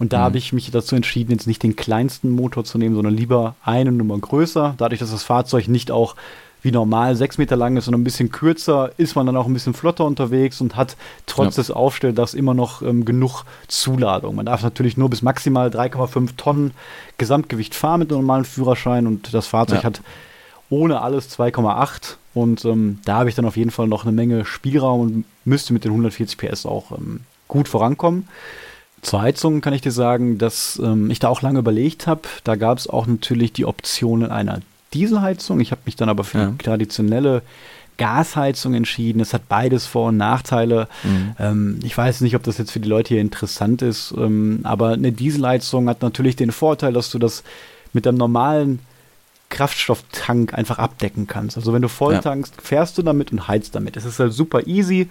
Und da mhm. habe ich mich dazu entschieden, jetzt nicht den kleinsten Motor zu nehmen, sondern lieber eine Nummer größer. Dadurch, dass das Fahrzeug nicht auch wie normal sechs Meter lang ist, sondern ein bisschen kürzer, ist man dann auch ein bisschen flotter unterwegs und hat trotz ja. des Aufstelldachs immer noch ähm, genug Zuladung. Man darf natürlich nur bis maximal 3,5 Tonnen Gesamtgewicht fahren mit einem normalen Führerschein und das Fahrzeug ja. hat ohne alles 2,8 und ähm, da habe ich dann auf jeden Fall noch eine Menge Spielraum und müsste mit den 140 PS auch ähm, gut vorankommen. Zur Heizung kann ich dir sagen, dass ähm, ich da auch lange überlegt habe. Da gab es auch natürlich die Optionen einer Dieselheizung. Ich habe mich dann aber für ja. die traditionelle Gasheizung entschieden. Es hat beides Vor- und Nachteile. Mhm. Ähm, ich weiß nicht, ob das jetzt für die Leute hier interessant ist, ähm, aber eine Dieselheizung hat natürlich den Vorteil, dass du das mit einem normalen Kraftstofftank einfach abdecken kannst. Also wenn du voll ja. tankst, fährst du damit und heizt damit. Es ist halt super easy.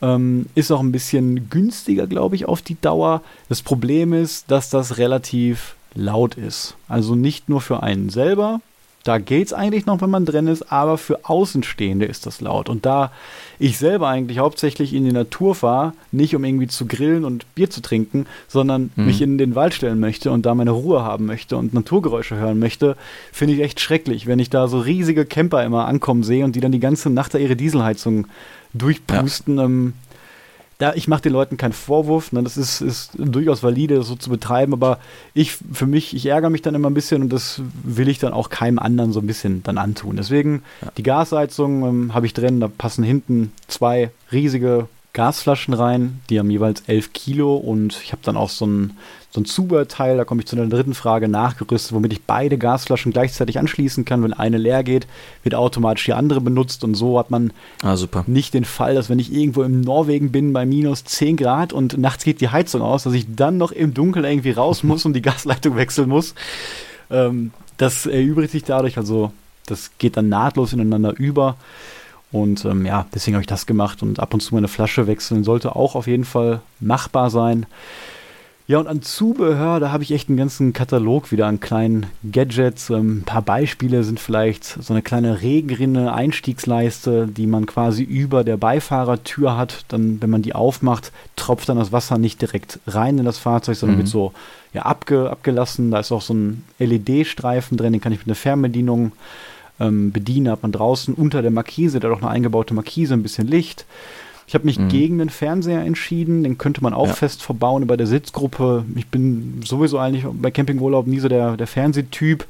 Ähm, ist auch ein bisschen günstiger, glaube ich, auf die Dauer. Das Problem ist, dass das relativ laut ist. Also nicht nur für einen selber, da geht es eigentlich noch, wenn man drin ist, aber für Außenstehende ist das laut. Und da ich selber eigentlich hauptsächlich in die Natur fahre, nicht um irgendwie zu grillen und Bier zu trinken, sondern mhm. mich in den Wald stellen möchte und da meine Ruhe haben möchte und Naturgeräusche hören möchte, finde ich echt schrecklich, wenn ich da so riesige Camper immer ankommen sehe und die dann die ganze Nacht da ihre Dieselheizung durchpusten. Ja. Ähm, da, ich mache den Leuten keinen Vorwurf, ne, das ist, ist durchaus valide, das so zu betreiben, aber ich, für mich, ich ärgere mich dann immer ein bisschen und das will ich dann auch keinem anderen so ein bisschen dann antun. Deswegen, ja. die Gasheizung ähm, habe ich drin, da passen hinten zwei riesige Gasflaschen rein, die haben jeweils 11 Kilo und ich habe dann auch so ein, so ein Zubehörteil, da komme ich zu der dritten Frage, nachgerüstet, womit ich beide Gasflaschen gleichzeitig anschließen kann. Wenn eine leer geht, wird automatisch die andere benutzt und so hat man ah, nicht den Fall, dass wenn ich irgendwo im Norwegen bin bei minus 10 Grad und nachts geht die Heizung aus, dass ich dann noch im Dunkeln irgendwie raus muss und die Gasleitung wechseln muss. Ähm, das erübrigt sich dadurch, also das geht dann nahtlos ineinander über. Und ähm, ja, deswegen habe ich das gemacht und ab und zu meine Flasche wechseln sollte auch auf jeden Fall machbar sein. Ja, und an Zubehör, da habe ich echt einen ganzen Katalog wieder an kleinen Gadgets. Ähm, ein paar Beispiele sind vielleicht so eine kleine Regenrinne, Einstiegsleiste, die man quasi über der Beifahrertür hat. Dann, wenn man die aufmacht, tropft dann das Wasser nicht direkt rein in das Fahrzeug, sondern mhm. wird so ja, abge, abgelassen. Da ist auch so ein LED-Streifen drin, den kann ich mit einer Fernbedienung ähm, bedienen. Hat man draußen unter der Markise, da doch eine eingebaute Markise, ein bisschen Licht. Ich habe mich mhm. gegen den Fernseher entschieden. Den könnte man auch ja. fest verbauen bei der Sitzgruppe. Ich bin sowieso eigentlich bei Campingurlaub nie so der, der Fernsehtyp.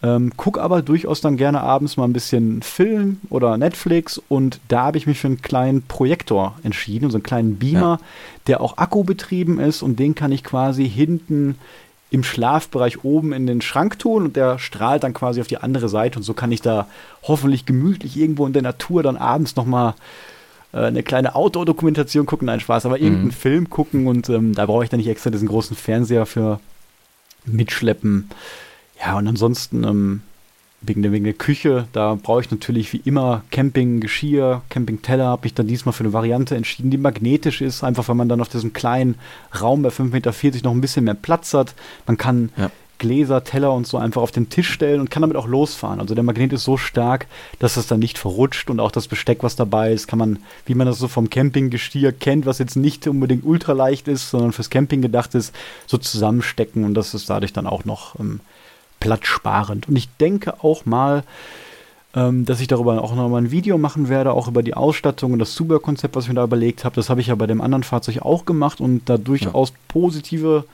Ähm, guck aber durchaus dann gerne abends mal ein bisschen Film oder Netflix und da habe ich mich für einen kleinen Projektor entschieden, so einen kleinen Beamer, ja. der auch akkubetrieben ist und den kann ich quasi hinten im Schlafbereich oben in den Schrank tun und der strahlt dann quasi auf die andere Seite und so kann ich da hoffentlich gemütlich irgendwo in der Natur dann abends nochmal äh, eine kleine Outdoor-Dokumentation gucken, nein, Spaß, aber irgendeinen mhm. Film gucken und ähm, da brauche ich dann nicht extra diesen großen Fernseher für mitschleppen. Ja, und ansonsten ähm, wegen, der, wegen der Küche, da brauche ich natürlich wie immer Camping-Geschirr, Camping-Teller, habe ich dann diesmal für eine Variante entschieden, die magnetisch ist, einfach weil man dann auf diesem kleinen Raum bei 5,40 Meter noch ein bisschen mehr Platz hat. Man kann ja. Gläser, Teller und so einfach auf den Tisch stellen und kann damit auch losfahren. Also der Magnet ist so stark, dass es dann nicht verrutscht und auch das Besteck, was dabei ist, kann man, wie man das so vom Campinggestier kennt, was jetzt nicht unbedingt ultraleicht ist, sondern fürs Camping gedacht ist, so zusammenstecken und das ist dadurch dann auch noch ähm, platzsparend. Und ich denke auch mal, ähm, dass ich darüber auch nochmal ein Video machen werde, auch über die Ausstattung und das Zubehörkonzept, was ich mir da überlegt habe. Das habe ich ja bei dem anderen Fahrzeug auch gemacht und da durchaus ja. positive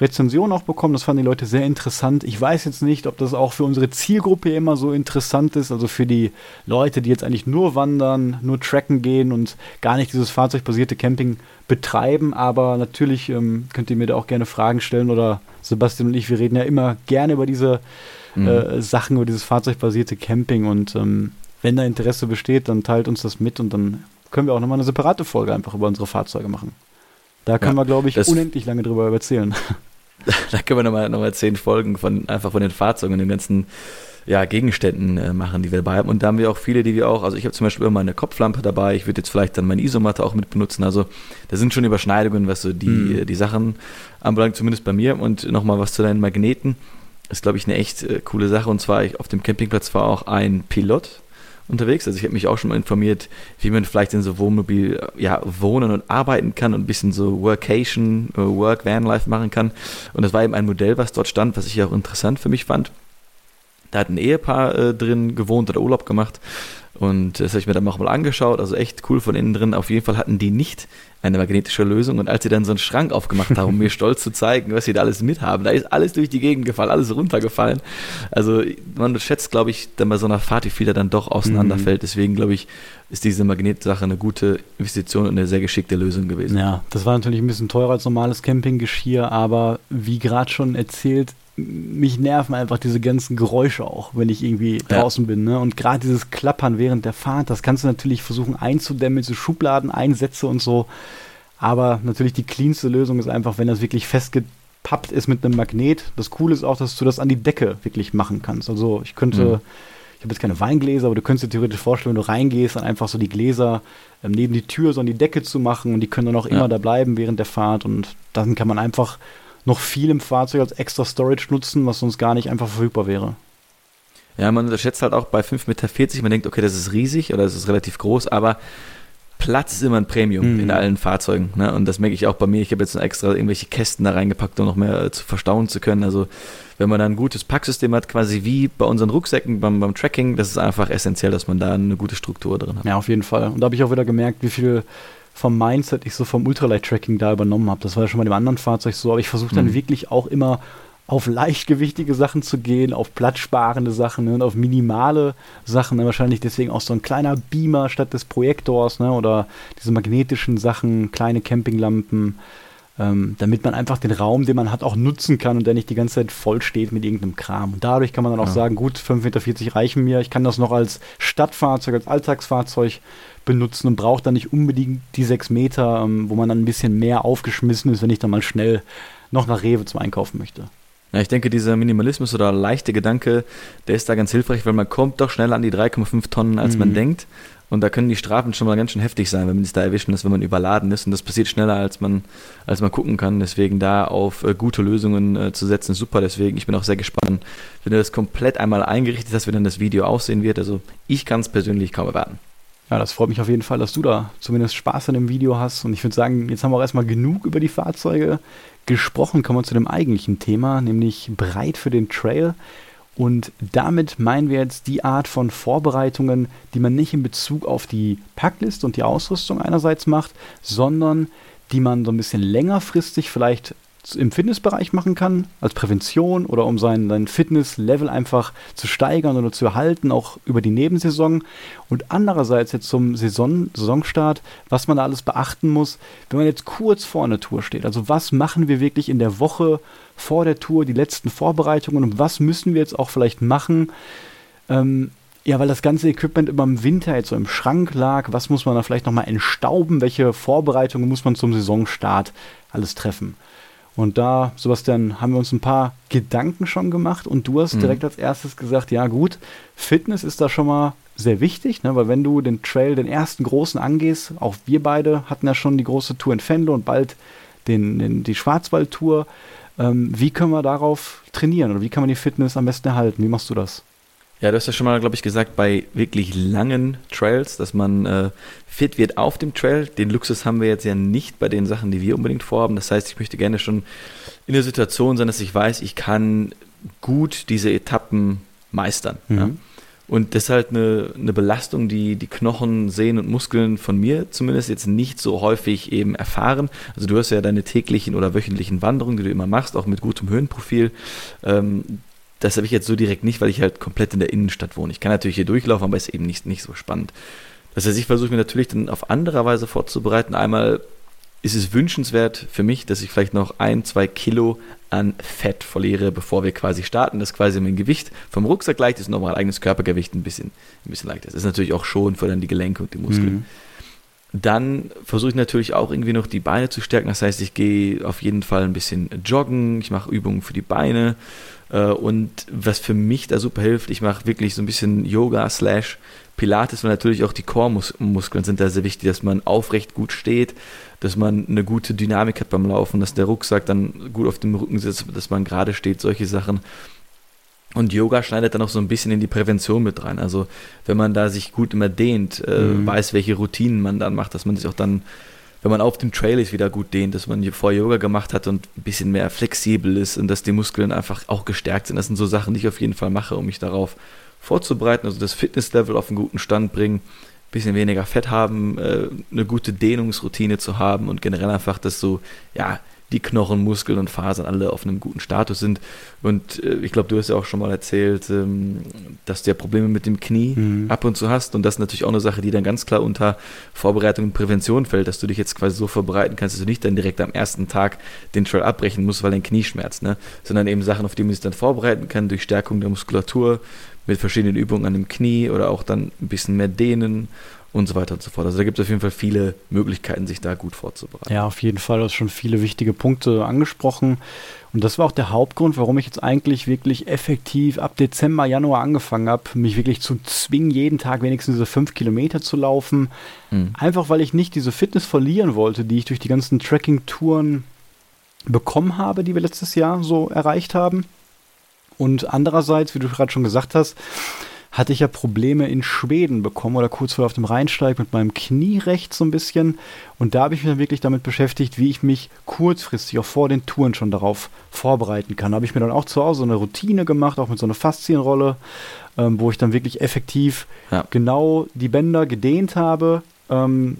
Rezension auch bekommen. Das fanden die Leute sehr interessant. Ich weiß jetzt nicht, ob das auch für unsere Zielgruppe immer so interessant ist. Also für die Leute, die jetzt eigentlich nur wandern, nur tracken gehen und gar nicht dieses fahrzeugbasierte Camping betreiben. Aber natürlich ähm, könnt ihr mir da auch gerne Fragen stellen oder Sebastian und ich, wir reden ja immer gerne über diese mhm. äh, Sachen, über dieses fahrzeugbasierte Camping. Und ähm, wenn da Interesse besteht, dann teilt uns das mit und dann können wir auch nochmal eine separate Folge einfach über unsere Fahrzeuge machen. Da können ja, wir, glaube ich, unendlich lange drüber erzählen. da können wir nochmal noch mal zehn Folgen von einfach von den Fahrzeugen und den ganzen ja, Gegenständen äh, machen, die wir dabei haben. Und da haben wir auch viele, die wir auch, also ich habe zum Beispiel immer eine Kopflampe dabei, ich würde jetzt vielleicht dann meine Isomatte auch mit benutzen. Also da sind schon Überschneidungen, was so die, mhm. die Sachen anbelangt, zumindest bei mir. Und nochmal was zu deinen Magneten. ist, glaube ich, eine echt äh, coole Sache. Und zwar, ich, auf dem Campingplatz war auch ein Pilot, unterwegs. Also ich habe mich auch schon mal informiert, wie man vielleicht in so Wohnmobil ja, wohnen und arbeiten kann und ein bisschen so Workation, äh, Work, Vanlife machen kann. Und das war eben ein Modell, was dort stand, was ich auch interessant für mich fand. Da hat ein Ehepaar äh, drin gewohnt oder Urlaub gemacht und das habe ich mir dann auch mal angeschaut, also echt cool von innen drin. Auf jeden Fall hatten die nicht eine magnetische Lösung. Und als sie dann so einen Schrank aufgemacht haben, um mir stolz zu zeigen, was sie da alles mithaben, da ist alles durch die Gegend gefallen, alles runtergefallen. Also man schätzt, glaube ich, dann bei so einer Fahrt, wie viel da dann doch auseinanderfällt. Mhm. Deswegen, glaube ich, ist diese Magnetsache eine gute Investition und eine sehr geschickte Lösung gewesen. Ja, das war natürlich ein bisschen teurer als normales Campinggeschirr, aber wie gerade schon erzählt, mich nerven einfach diese ganzen Geräusche auch, wenn ich irgendwie ja. draußen bin. Ne? Und gerade dieses Klappern während der Fahrt, das kannst du natürlich versuchen einzudämmen mit so Schubladen, Einsätze und so. Aber natürlich die cleanste Lösung ist einfach, wenn das wirklich festgepappt ist mit einem Magnet. Das Coole ist auch, dass du das an die Decke wirklich machen kannst. Also ich könnte, mhm. ich habe jetzt keine Weingläser, aber du könntest dir theoretisch vorstellen, wenn du reingehst, dann einfach so die Gläser ähm, neben die Tür so an die Decke zu machen und die können dann auch ja. immer da bleiben während der Fahrt. Und dann kann man einfach noch viel im Fahrzeug als extra Storage nutzen, was sonst gar nicht einfach verfügbar wäre. Ja, man unterschätzt halt auch bei 5,40 Meter, man denkt, okay, das ist riesig oder das ist relativ groß, aber Platz ist immer ein Premium mhm. in allen Fahrzeugen. Ne? Und das merke ich auch bei mir. Ich habe jetzt extra irgendwelche Kästen da reingepackt, um noch mehr äh, zu verstauen zu können. Also wenn man da ein gutes Packsystem hat, quasi wie bei unseren Rucksäcken beim, beim Tracking, das ist einfach essentiell, dass man da eine gute Struktur drin hat. Ja, auf jeden Fall. Und da habe ich auch wieder gemerkt, wie viel vom Mindset ich so vom Ultralight-Tracking da übernommen habe. Das war ja schon bei dem anderen Fahrzeug so, aber ich versuche dann mhm. wirklich auch immer auf leichtgewichtige Sachen zu gehen, auf platzsparende Sachen ne, und auf minimale Sachen. Ne, wahrscheinlich deswegen auch so ein kleiner Beamer statt des Projektors ne, oder diese magnetischen Sachen, kleine Campinglampen, ähm, damit man einfach den Raum, den man hat, auch nutzen kann und der nicht die ganze Zeit voll steht mit irgendeinem Kram. Und dadurch kann man dann auch ja. sagen, gut, 5,40 Meter reichen mir. Ich kann das noch als Stadtfahrzeug, als Alltagsfahrzeug benutzen und braucht dann nicht unbedingt die 6 Meter, ähm, wo man dann ein bisschen mehr aufgeschmissen ist, wenn ich dann mal schnell noch nach Rewe zum Einkaufen möchte. Ja, ich denke, dieser Minimalismus oder leichte Gedanke, der ist da ganz hilfreich, weil man kommt doch schneller an die 3,5 Tonnen, als mhm. man denkt. Und da können die Strafen schon mal ganz schön heftig sein, wenn man sich da erwischen ist, wenn man überladen ist. Und das passiert schneller, als man, als man gucken kann. Deswegen da auf äh, gute Lösungen äh, zu setzen, ist super. Deswegen, ich bin auch sehr gespannt, wenn das komplett einmal eingerichtet ist, wie dann das Video aussehen wird. Also ich kann es persönlich kaum erwarten. Ja, das freut mich auf jeden Fall, dass du da zumindest Spaß an dem Video hast. Und ich würde sagen, jetzt haben wir auch erstmal genug über die Fahrzeuge gesprochen, kommen wir zu dem eigentlichen Thema, nämlich bereit für den Trail. Und damit meinen wir jetzt die Art von Vorbereitungen, die man nicht in Bezug auf die Packlist und die Ausrüstung einerseits macht, sondern die man so ein bisschen längerfristig vielleicht im Fitnessbereich machen kann, als Prävention oder um sein, sein Fitnesslevel einfach zu steigern oder zu erhalten, auch über die Nebensaison. Und andererseits jetzt zum Saison, Saisonstart, was man da alles beachten muss, wenn man jetzt kurz vor einer Tour steht. Also was machen wir wirklich in der Woche vor der Tour, die letzten Vorbereitungen und was müssen wir jetzt auch vielleicht machen, ähm, ja, weil das ganze Equipment immer im Winter jetzt so im Schrank lag. Was muss man da vielleicht nochmal entstauben? Welche Vorbereitungen muss man zum Saisonstart alles treffen? Und da, Sebastian, haben wir uns ein paar Gedanken schon gemacht und du hast mhm. direkt als erstes gesagt, ja gut, Fitness ist da schon mal sehr wichtig, ne? weil wenn du den Trail, den ersten großen angehst, auch wir beide hatten ja schon die große Tour in Fendo und bald den, den die Schwarzwaldtour, ähm, wie können wir darauf trainieren oder wie kann man die Fitness am besten erhalten? Wie machst du das? Ja, du hast ja schon mal, glaube ich, gesagt, bei wirklich langen Trails, dass man äh, fit wird auf dem Trail. Den Luxus haben wir jetzt ja nicht bei den Sachen, die wir unbedingt vorhaben. Das heißt, ich möchte gerne schon in der Situation sein, dass ich weiß, ich kann gut diese Etappen meistern. Mhm. Ja? Und das ist halt eine, eine Belastung, die die Knochen, Sehnen und Muskeln von mir zumindest jetzt nicht so häufig eben erfahren. Also du hast ja deine täglichen oder wöchentlichen Wanderungen, die du immer machst, auch mit gutem Höhenprofil. Ähm, das habe ich jetzt so direkt nicht, weil ich halt komplett in der Innenstadt wohne. Ich kann natürlich hier durchlaufen, aber ist eben nicht, nicht so spannend. Das heißt, ich versuche mir natürlich dann auf andere Weise vorzubereiten. Einmal ist es wünschenswert für mich, dass ich vielleicht noch ein, zwei Kilo an Fett verliere, bevor wir quasi starten, dass quasi mein Gewicht vom Rucksack leicht ist mein eigenes Körpergewicht ein bisschen, ein bisschen leichter ist. Das ist natürlich auch schon für dann die Gelenke und die Muskeln. Mhm. Dann versuche ich natürlich auch irgendwie noch die Beine zu stärken. Das heißt, ich gehe auf jeden Fall ein bisschen joggen, ich mache Übungen für die Beine und was für mich da super hilft, ich mache wirklich so ein bisschen Yoga slash Pilates, weil natürlich auch die Core-Muskeln sind da sehr wichtig, dass man aufrecht gut steht, dass man eine gute Dynamik hat beim Laufen, dass der Rucksack dann gut auf dem Rücken sitzt, dass man gerade steht, solche Sachen. Und Yoga schneidet dann auch so ein bisschen in die Prävention mit rein. Also wenn man da sich gut immer dehnt, äh, mhm. weiß, welche Routinen man dann macht, dass man sich auch dann wenn man auf dem Trail ist, wieder gut dehnt, dass man vor Yoga gemacht hat und ein bisschen mehr flexibel ist und dass die Muskeln einfach auch gestärkt sind. Das sind so Sachen, die ich auf jeden Fall mache, um mich darauf vorzubereiten, also das Fitnesslevel auf einen guten Stand bringen, ein bisschen weniger Fett haben, äh, eine gute Dehnungsroutine zu haben und generell einfach das so, ja, die Knochen, Muskeln und Fasern alle auf einem guten Status sind. Und äh, ich glaube, du hast ja auch schon mal erzählt, ähm, dass du ja Probleme mit dem Knie mhm. ab und zu hast. Und das ist natürlich auch eine Sache, die dann ganz klar unter Vorbereitung und Prävention fällt, dass du dich jetzt quasi so vorbereiten kannst, dass du nicht dann direkt am ersten Tag den Trail abbrechen musst, weil dein Knie schmerzt, ne? sondern eben Sachen, auf die man sich dann vorbereiten kann, durch Stärkung der Muskulatur, mit verschiedenen Übungen an dem Knie oder auch dann ein bisschen mehr dehnen und so weiter und so fort. Also da gibt es auf jeden Fall viele Möglichkeiten, sich da gut vorzubereiten. Ja, auf jeden Fall. Du hast schon viele wichtige Punkte angesprochen. Und das war auch der Hauptgrund, warum ich jetzt eigentlich wirklich effektiv ab Dezember, Januar angefangen habe, mich wirklich zu zwingen, jeden Tag wenigstens diese fünf Kilometer zu laufen. Mhm. Einfach weil ich nicht diese Fitness verlieren wollte, die ich durch die ganzen Tracking-Touren bekommen habe, die wir letztes Jahr so erreicht haben. Und andererseits, wie du gerade schon gesagt hast, hatte ich ja Probleme in Schweden bekommen oder kurz vor auf dem Rheinsteig mit meinem Knie rechts so ein bisschen. Und da habe ich mich dann wirklich damit beschäftigt, wie ich mich kurzfristig auch vor den Touren schon darauf vorbereiten kann. Da habe ich mir dann auch zu Hause so eine Routine gemacht, auch mit so einer Faszienrolle, ähm, wo ich dann wirklich effektiv ja. genau die Bänder gedehnt habe. Ähm,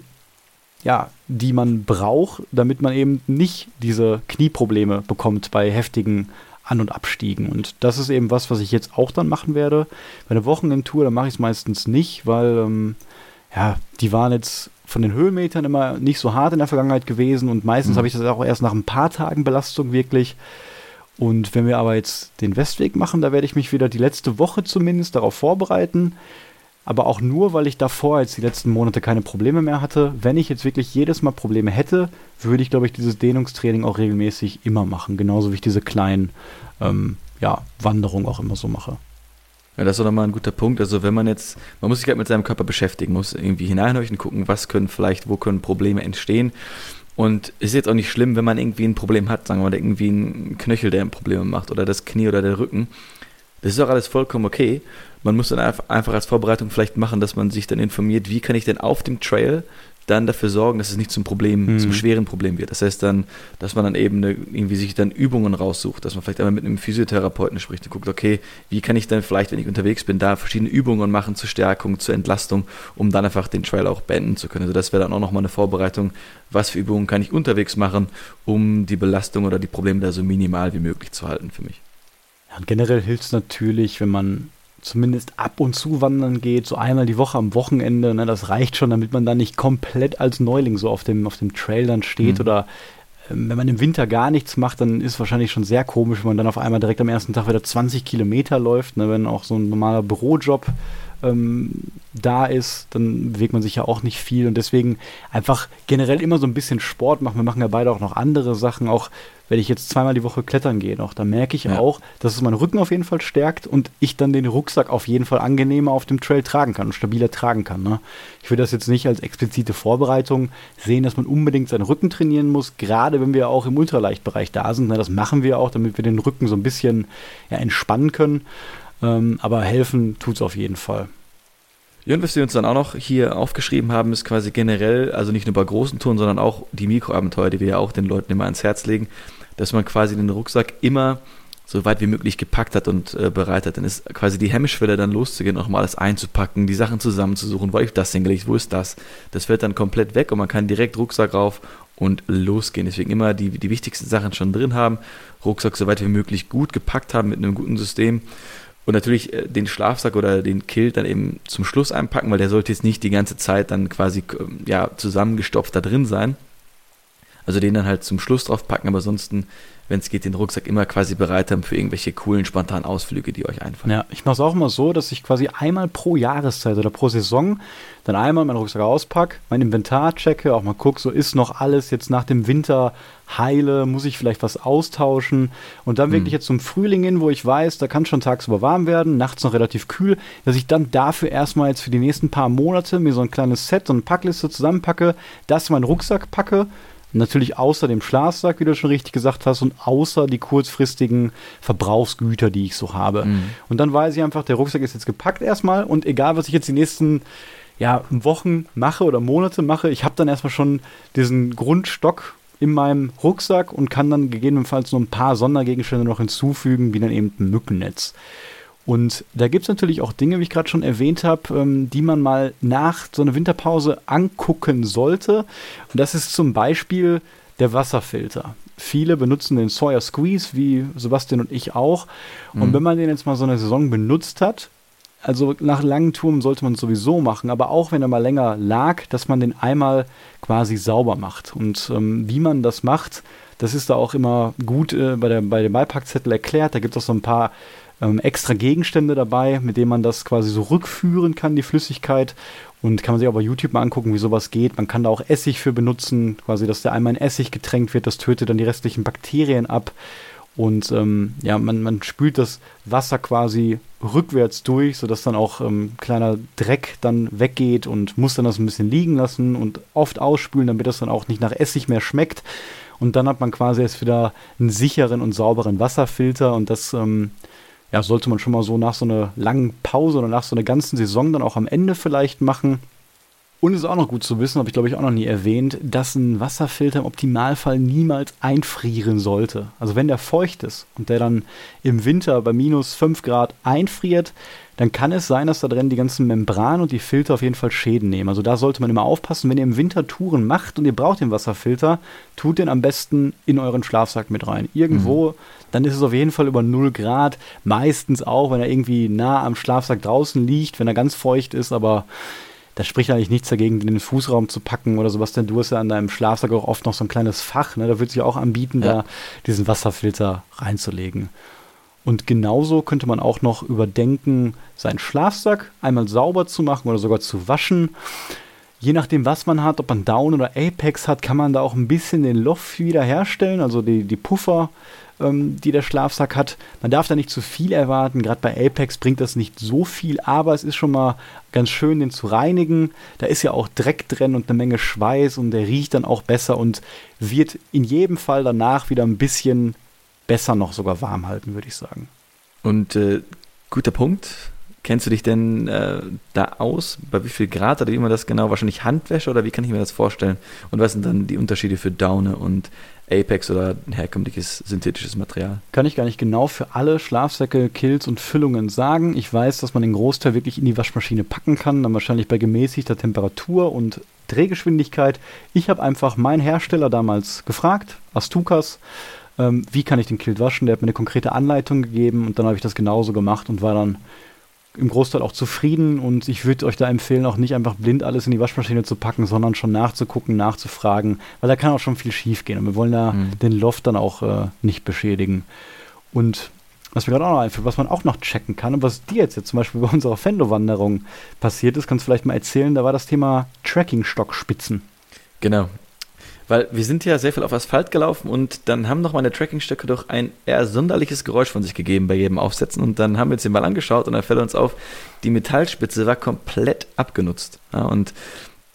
ja, die man braucht, damit man eben nicht diese Knieprobleme bekommt bei heftigen An- und Abstiegen. Und das ist eben was, was ich jetzt auch dann machen werde. Bei der Wochenendtour, da mache ich es meistens nicht, weil ähm, ja, die waren jetzt von den Höhenmetern immer nicht so hart in der Vergangenheit gewesen und meistens mhm. habe ich das auch erst nach ein paar Tagen Belastung wirklich. Und wenn wir aber jetzt den Westweg machen, da werde ich mich wieder die letzte Woche zumindest darauf vorbereiten. Aber auch nur, weil ich davor jetzt die letzten Monate keine Probleme mehr hatte. Wenn ich jetzt wirklich jedes Mal Probleme hätte, würde ich, glaube ich, dieses Dehnungstraining auch regelmäßig immer machen. Genauso wie ich diese kleinen ähm, ja, Wanderungen auch immer so mache. Ja, das ist doch nochmal ein guter Punkt. Also wenn man jetzt, man muss sich halt mit seinem Körper beschäftigen, muss irgendwie hineinhorchen, gucken, was können vielleicht, wo können Probleme entstehen. Und es ist jetzt auch nicht schlimm, wenn man irgendwie ein Problem hat, sagen wir mal, irgendwie ein Knöchel, der Probleme macht oder das Knie oder der Rücken. Das ist auch alles vollkommen okay. Man muss dann einfach als Vorbereitung vielleicht machen, dass man sich dann informiert, wie kann ich denn auf dem Trail dann dafür sorgen, dass es nicht zum Problem, mhm. zum schweren Problem wird. Das heißt dann, dass man dann eben eine, irgendwie sich dann Übungen raussucht, dass man vielleicht einmal mit einem Physiotherapeuten spricht und guckt, okay, wie kann ich dann vielleicht, wenn ich unterwegs bin, da verschiedene Übungen machen zur Stärkung, zur Entlastung, um dann einfach den Trail auch beenden zu können. Also das wäre dann auch nochmal eine Vorbereitung, was für Übungen kann ich unterwegs machen, um die Belastung oder die Probleme da so minimal wie möglich zu halten für mich. Ja, und generell hilft es natürlich, wenn man zumindest ab und zu wandern geht, so einmal die Woche am Wochenende, ne, das reicht schon, damit man dann nicht komplett als Neuling so auf dem, auf dem Trail dann steht mhm. oder ähm, wenn man im Winter gar nichts macht, dann ist es wahrscheinlich schon sehr komisch, wenn man dann auf einmal direkt am ersten Tag wieder 20 Kilometer läuft, ne, wenn auch so ein normaler Bürojob ähm, da ist, dann bewegt man sich ja auch nicht viel und deswegen einfach generell immer so ein bisschen Sport machen. Wir machen ja beide auch noch andere Sachen, auch wenn ich jetzt zweimal die Woche klettern gehe noch, da merke ich ja. auch, dass es meinen Rücken auf jeden Fall stärkt und ich dann den Rucksack auf jeden Fall angenehmer auf dem Trail tragen kann und stabiler tragen kann. Ne? Ich würde das jetzt nicht als explizite Vorbereitung sehen, dass man unbedingt seinen Rücken trainieren muss, gerade wenn wir auch im Ultraleichtbereich da sind. Ne? Das machen wir auch, damit wir den Rücken so ein bisschen ja, entspannen können. Ähm, aber helfen tut es auf jeden Fall. Ja, und was wir uns dann auch noch hier aufgeschrieben haben, ist quasi generell, also nicht nur bei großen Touren, sondern auch die Mikroabenteuer, die wir ja auch den Leuten immer ans Herz legen, dass man quasi den Rucksack immer so weit wie möglich gepackt hat und äh, bereit hat. Dann ist quasi die Hemmschwelle, dann loszugehen, nochmal alles einzupacken, die Sachen zusammenzusuchen. Wo habe ich das hingelegt? Wo ist das? Das fällt dann komplett weg und man kann direkt Rucksack rauf und losgehen. Deswegen immer die, die wichtigsten Sachen schon drin haben. Rucksack so weit wie möglich gut gepackt haben mit einem guten System und natürlich äh, den Schlafsack oder den Kilt dann eben zum Schluss einpacken, weil der sollte jetzt nicht die ganze Zeit dann quasi ähm, ja, zusammengestopft da drin sein. Also den dann halt zum Schluss drauf packen, aber ansonsten wenn es geht, den Rucksack immer quasi bereit haben für irgendwelche coolen, spontanen Ausflüge, die euch einfallen. Ja, ich mache es auch immer so, dass ich quasi einmal pro Jahreszeit oder pro Saison dann einmal meinen Rucksack auspacke, mein Inventar checke, auch mal gucke, so ist noch alles jetzt nach dem Winter heile, muss ich vielleicht was austauschen und dann wirklich hm. jetzt zum Frühling hin, wo ich weiß, da kann schon tagsüber warm werden, nachts noch relativ kühl, dass ich dann dafür erstmal jetzt für die nächsten paar Monate mir so ein kleines Set, so eine Packliste zusammenpacke, das in meinen Rucksack packe, Natürlich außer dem Schlafsack, wie du schon richtig gesagt hast, und außer die kurzfristigen Verbrauchsgüter, die ich so habe. Mhm. Und dann weiß ich einfach, der Rucksack ist jetzt gepackt erstmal und egal, was ich jetzt die nächsten ja, Wochen mache oder Monate mache, ich habe dann erstmal schon diesen Grundstock in meinem Rucksack und kann dann gegebenenfalls noch ein paar Sondergegenstände noch hinzufügen, wie dann eben ein Mückennetz. Und da gibt es natürlich auch Dinge, wie ich gerade schon erwähnt habe, ähm, die man mal nach so einer Winterpause angucken sollte. Und das ist zum Beispiel der Wasserfilter. Viele benutzen den Sawyer Squeeze, wie Sebastian und ich auch. Und mhm. wenn man den jetzt mal so eine Saison benutzt hat, also nach langen Touren sollte man es sowieso machen, aber auch wenn er mal länger lag, dass man den einmal quasi sauber macht. Und ähm, wie man das macht, das ist da auch immer gut äh, bei, der, bei dem Beipackzettel erklärt. Da gibt es auch so ein paar ähm, extra Gegenstände dabei, mit denen man das quasi so rückführen kann, die Flüssigkeit. Und kann man sich auch bei YouTube mal angucken, wie sowas geht. Man kann da auch Essig für benutzen, quasi, dass der einmal in Essig getränkt wird. Das tötet dann die restlichen Bakterien ab. Und ähm, ja, man, man spült das Wasser quasi rückwärts durch, sodass dann auch ähm, kleiner Dreck dann weggeht und muss dann das ein bisschen liegen lassen und oft ausspülen, damit das dann auch nicht nach Essig mehr schmeckt. Und dann hat man quasi erst wieder einen sicheren und sauberen Wasserfilter und das ähm, ja, sollte man schon mal so nach so einer langen Pause oder nach so einer ganzen Saison dann auch am Ende vielleicht machen. Und es ist auch noch gut zu wissen, habe ich glaube ich auch noch nie erwähnt, dass ein Wasserfilter im Optimalfall niemals einfrieren sollte. Also wenn der feucht ist und der dann im Winter bei minus 5 Grad einfriert, dann kann es sein, dass da drin die ganzen Membranen und die Filter auf jeden Fall Schäden nehmen. Also da sollte man immer aufpassen, wenn ihr im Winter Touren macht und ihr braucht den Wasserfilter, tut den am besten in euren Schlafsack mit rein. Irgendwo, mhm. dann ist es auf jeden Fall über 0 Grad. Meistens auch, wenn er irgendwie nah am Schlafsack draußen liegt, wenn er ganz feucht ist, aber da spricht eigentlich nichts dagegen, den Fußraum zu packen oder sowas, denn du hast ja an deinem Schlafsack auch oft noch so ein kleines Fach, ne? da würde sich auch anbieten, ja. da diesen Wasserfilter reinzulegen. Und genauso könnte man auch noch überdenken, seinen Schlafsack einmal sauber zu machen oder sogar zu waschen. Je nachdem, was man hat, ob man Down oder Apex hat, kann man da auch ein bisschen den Loft wiederherstellen, also die, die Puffer ähm, die der Schlafsack hat. Man darf da nicht zu viel erwarten. Gerade bei Apex bringt das nicht so viel, aber es ist schon mal ganz schön, den zu reinigen. Da ist ja auch Dreck drin und eine Menge Schweiß und der riecht dann auch besser und wird in jedem Fall danach wieder ein bisschen besser noch sogar warm halten, würde ich sagen. Und äh, guter Punkt. Kennst du dich denn äh, da aus? Bei wie viel Grad oder wie man das genau? Wahrscheinlich Handwäsche oder wie kann ich mir das vorstellen? Und was sind dann die Unterschiede für Daune und Apex oder herkömmliches synthetisches Material. Kann ich gar nicht genau für alle Schlafsäcke, Kills und Füllungen sagen. Ich weiß, dass man den Großteil wirklich in die Waschmaschine packen kann, dann wahrscheinlich bei gemäßigter Temperatur und Drehgeschwindigkeit. Ich habe einfach meinen Hersteller damals gefragt, Astukas, ähm, wie kann ich den Kilt waschen? Der hat mir eine konkrete Anleitung gegeben und dann habe ich das genauso gemacht und war dann im Großteil auch zufrieden und ich würde euch da empfehlen, auch nicht einfach blind alles in die Waschmaschine zu packen, sondern schon nachzugucken, nachzufragen, weil da kann auch schon viel schief gehen und wir wollen da mhm. den Loft dann auch äh, nicht beschädigen. Und was mir gerade auch noch einfällt, was man auch noch checken kann und was dir jetzt, jetzt zum Beispiel bei unserer Fendo-Wanderung passiert ist, kannst du vielleicht mal erzählen, da war das Thema Tracking-Stockspitzen. Genau, weil wir sind ja sehr viel auf Asphalt gelaufen und dann haben noch meine Trackingstöcke doch ein eher sonderliches Geräusch von sich gegeben bei jedem Aufsetzen und dann haben wir uns den mal angeschaut und dann fällt uns auf, die Metallspitze war komplett abgenutzt. Ja, und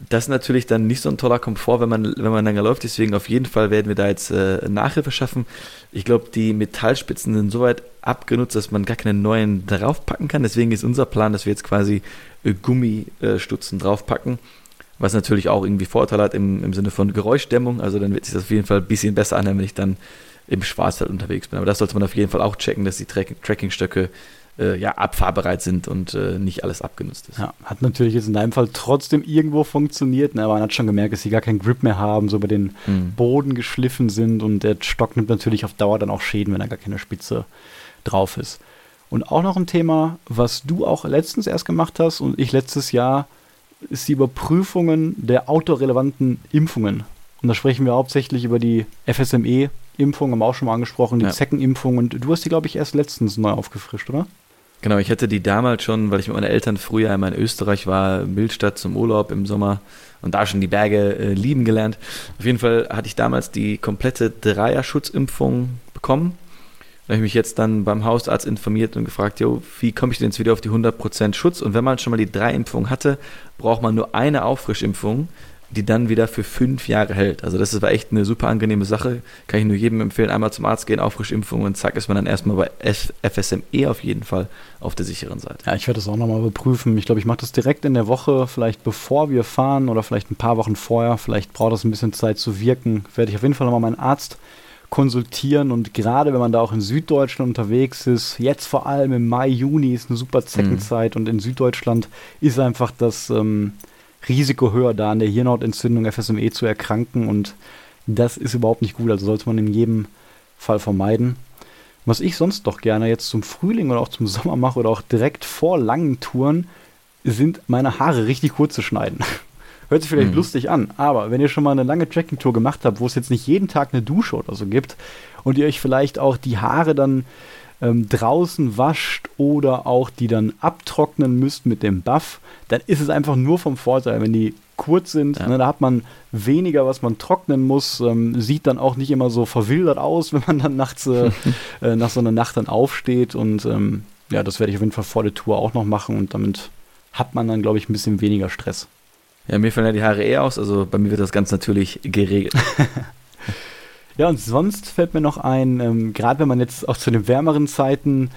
das ist natürlich dann nicht so ein toller Komfort, wenn man, wenn man länger läuft. Deswegen auf jeden Fall werden wir da jetzt äh, Nachhilfe schaffen. Ich glaube, die Metallspitzen sind so weit abgenutzt, dass man gar keine neuen draufpacken kann. Deswegen ist unser Plan, dass wir jetzt quasi äh, Gummistutzen draufpacken was natürlich auch irgendwie Vorteile hat im, im Sinne von Geräuschdämmung. Also dann wird sich das auf jeden Fall ein bisschen besser anhören, wenn ich dann im Schwarzwald unterwegs bin. Aber das sollte man auf jeden Fall auch checken, dass die Track Trackingstöcke äh, ja, abfahrbereit sind und äh, nicht alles abgenutzt ist. Ja, hat natürlich jetzt in deinem Fall trotzdem irgendwo funktioniert, ne? aber man hat schon gemerkt, dass sie gar keinen Grip mehr haben, so über den mhm. Boden geschliffen sind und der Stock nimmt natürlich auf Dauer dann auch Schäden, wenn da gar keine Spitze drauf ist. Und auch noch ein Thema, was du auch letztens erst gemacht hast und ich letztes Jahr ist die Überprüfungen der autorelevanten Impfungen. Und da sprechen wir hauptsächlich über die FSME-Impfung, haben wir auch schon mal angesprochen, die ja. Zeckenimpfung. Und du hast die, glaube ich, erst letztens neu aufgefrischt, oder? Genau, ich hatte die damals schon, weil ich mit meinen Eltern früher einmal in Österreich war, Bildstadt zum Urlaub im Sommer und da schon die Berge äh, lieben gelernt. Auf jeden Fall hatte ich damals die komplette Dreier-Schutzimpfung bekommen habe ich mich jetzt dann beim Hausarzt informiert und gefragt, jo, wie komme ich denn jetzt wieder auf die 100% Schutz? Und wenn man schon mal die drei Impfungen hatte, braucht man nur eine Auffrischimpfung, die dann wieder für fünf Jahre hält. Also das war echt eine super angenehme Sache. Kann ich nur jedem empfehlen, einmal zum Arzt gehen, Auffrischimpfung und zack ist man dann erstmal bei FSME auf jeden Fall auf der sicheren Seite. Ja, ich werde das auch nochmal überprüfen. Ich glaube, ich mache das direkt in der Woche, vielleicht bevor wir fahren oder vielleicht ein paar Wochen vorher. Vielleicht braucht das ein bisschen Zeit zu wirken. Werde ich auf jeden Fall nochmal meinen Arzt konsultieren und gerade wenn man da auch in Süddeutschland unterwegs ist, jetzt vor allem im Mai, Juni ist eine super Zeckenzeit mhm. und in Süddeutschland ist einfach das ähm, Risiko höher, da an der Hirnhautentzündung FSME zu erkranken und das ist überhaupt nicht gut, also sollte man in jedem Fall vermeiden. Was ich sonst doch gerne jetzt zum Frühling oder auch zum Sommer mache oder auch direkt vor langen Touren, sind meine Haare richtig kurz zu schneiden. Hört sich vielleicht mhm. lustig an, aber wenn ihr schon mal eine lange Trekking-Tour gemacht habt, wo es jetzt nicht jeden Tag eine Dusche oder so gibt und ihr euch vielleicht auch die Haare dann ähm, draußen wascht oder auch die dann abtrocknen müsst mit dem Buff, dann ist es einfach nur vom Vorteil, wenn die kurz sind. Ja. Ne, da hat man weniger, was man trocknen muss. Ähm, sieht dann auch nicht immer so verwildert aus, wenn man dann nachts äh, äh, nach so einer Nacht dann aufsteht. Und ähm, ja, das werde ich auf jeden Fall vor der Tour auch noch machen und damit hat man dann, glaube ich, ein bisschen weniger Stress. Ja, mir fallen ja die Haare eh aus, also bei mir wird das ganz natürlich geregelt. ja, und sonst fällt mir noch ein, ähm, gerade wenn man jetzt auch zu den wärmeren Zeiten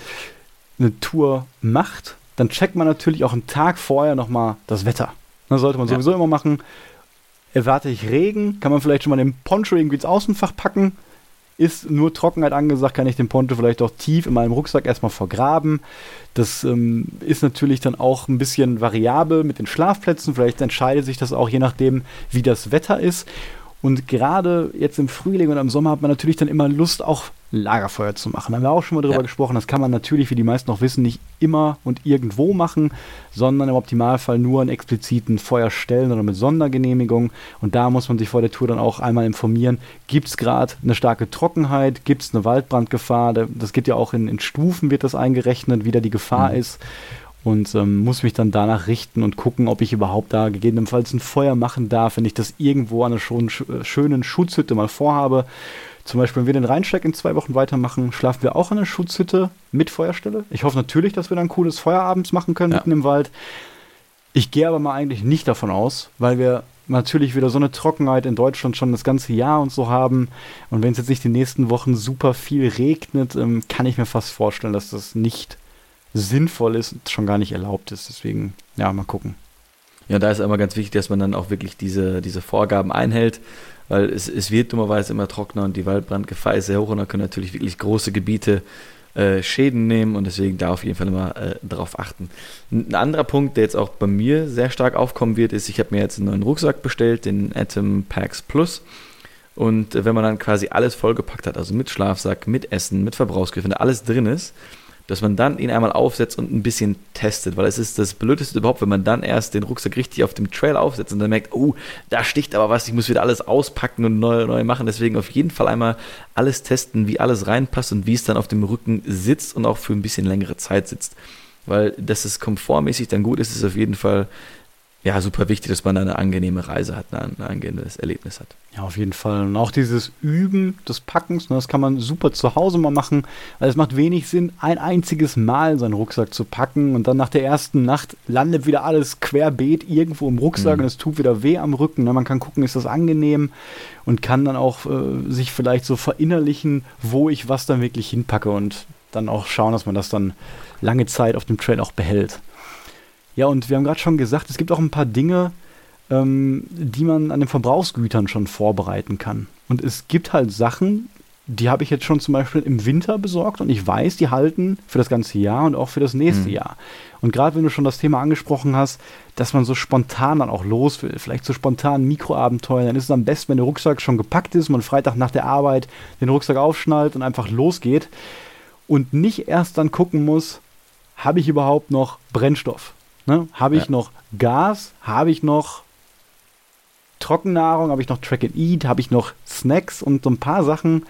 eine Tour macht, dann checkt man natürlich auch einen Tag vorher nochmal das Wetter. Das sollte man sowieso immer machen. Erwarte ich Regen, kann man vielleicht schon mal den Poncho irgendwie ins Außenfach packen. Ist nur Trockenheit angesagt, kann ich den Poncho vielleicht auch tief in meinem Rucksack erstmal vergraben. Das ähm, ist natürlich dann auch ein bisschen variabel mit den Schlafplätzen. Vielleicht entscheidet sich das auch je nachdem, wie das Wetter ist. Und gerade jetzt im Frühling und im Sommer hat man natürlich dann immer Lust, auch Lagerfeuer zu machen. Da haben wir auch schon mal drüber ja. gesprochen. Das kann man natürlich, wie die meisten noch wissen, nicht immer und irgendwo machen, sondern im Optimalfall nur an expliziten Feuerstellen oder mit Sondergenehmigung. Und da muss man sich vor der Tour dann auch einmal informieren, gibt es gerade eine starke Trockenheit, gibt es eine Waldbrandgefahr. Das geht ja auch in, in, Stufen, wird das eingerechnet, wie da die Gefahr mhm. ist und ähm, muss mich dann danach richten und gucken, ob ich überhaupt da gegebenenfalls ein Feuer machen darf, wenn ich das irgendwo an einer schon, schönen Schutzhütte mal vorhabe. Zum Beispiel, wenn wir den Rheinsteig in zwei Wochen weitermachen, schlafen wir auch an einer Schutzhütte mit Feuerstelle. Ich hoffe natürlich, dass wir dann ein cooles Feierabends machen können ja. mitten im Wald. Ich gehe aber mal eigentlich nicht davon aus, weil wir natürlich wieder so eine Trockenheit in Deutschland schon das ganze Jahr und so haben. Und wenn es jetzt nicht die nächsten Wochen super viel regnet, ähm, kann ich mir fast vorstellen, dass das nicht sinnvoll ist und schon gar nicht erlaubt ist. Deswegen, ja, mal gucken. Ja, da ist immer ganz wichtig, dass man dann auch wirklich diese, diese Vorgaben einhält, weil es, es wird dummerweise immer trockener und die Waldbrandgefahr ist sehr hoch und da können natürlich wirklich große Gebiete äh, Schäden nehmen und deswegen da auf jeden Fall immer äh, darauf achten. Ein anderer Punkt, der jetzt auch bei mir sehr stark aufkommen wird, ist, ich habe mir jetzt einen neuen Rucksack bestellt, den Atom Packs Plus. Und äh, wenn man dann quasi alles vollgepackt hat, also mit Schlafsack, mit Essen, mit Verbrauchsgriffen, da alles drin ist, dass man dann ihn einmal aufsetzt und ein bisschen testet, weil es ist das Blödeste überhaupt, wenn man dann erst den Rucksack richtig auf dem Trail aufsetzt und dann merkt, oh, da sticht aber was, ich muss wieder alles auspacken und neu, neu machen. Deswegen auf jeden Fall einmal alles testen, wie alles reinpasst und wie es dann auf dem Rücken sitzt und auch für ein bisschen längere Zeit sitzt. Weil, dass es komfortmäßig dann gut ist, ist auf jeden Fall ja, super wichtig, dass man eine angenehme Reise hat, ein, angenehmes Erlebnis hat. Ja, auf jeden Fall. Und auch dieses Üben des Packens, ne, das kann man super zu Hause mal machen, weil es macht wenig Sinn, ein einziges Mal seinen Rucksack zu packen und dann nach der ersten Nacht landet wieder alles querbeet irgendwo im Rucksack mhm. und es tut wieder weh am Rücken. Ne? Man kann gucken, ist das angenehm und kann dann auch äh, sich vielleicht so verinnerlichen, wo ich was dann wirklich hinpacke und dann auch schauen, dass man das dann lange Zeit auf dem Trail auch behält. Ja, und wir haben gerade schon gesagt, es gibt auch ein paar Dinge, ähm, die man an den Verbrauchsgütern schon vorbereiten kann. Und es gibt halt Sachen, die habe ich jetzt schon zum Beispiel im Winter besorgt und ich weiß, die halten für das ganze Jahr und auch für das nächste mhm. Jahr. Und gerade wenn du schon das Thema angesprochen hast, dass man so spontan dann auch los will, vielleicht so spontan Mikroabenteuer, dann ist es am besten, wenn der Rucksack schon gepackt ist, man Freitag nach der Arbeit den Rucksack aufschnallt und einfach losgeht und nicht erst dann gucken muss, habe ich überhaupt noch Brennstoff? Ne? Habe ich ja. noch Gas? Habe ich noch Trockennahrung? Habe ich noch Track and Eat? Habe ich noch Snacks? Und so ein paar Sachen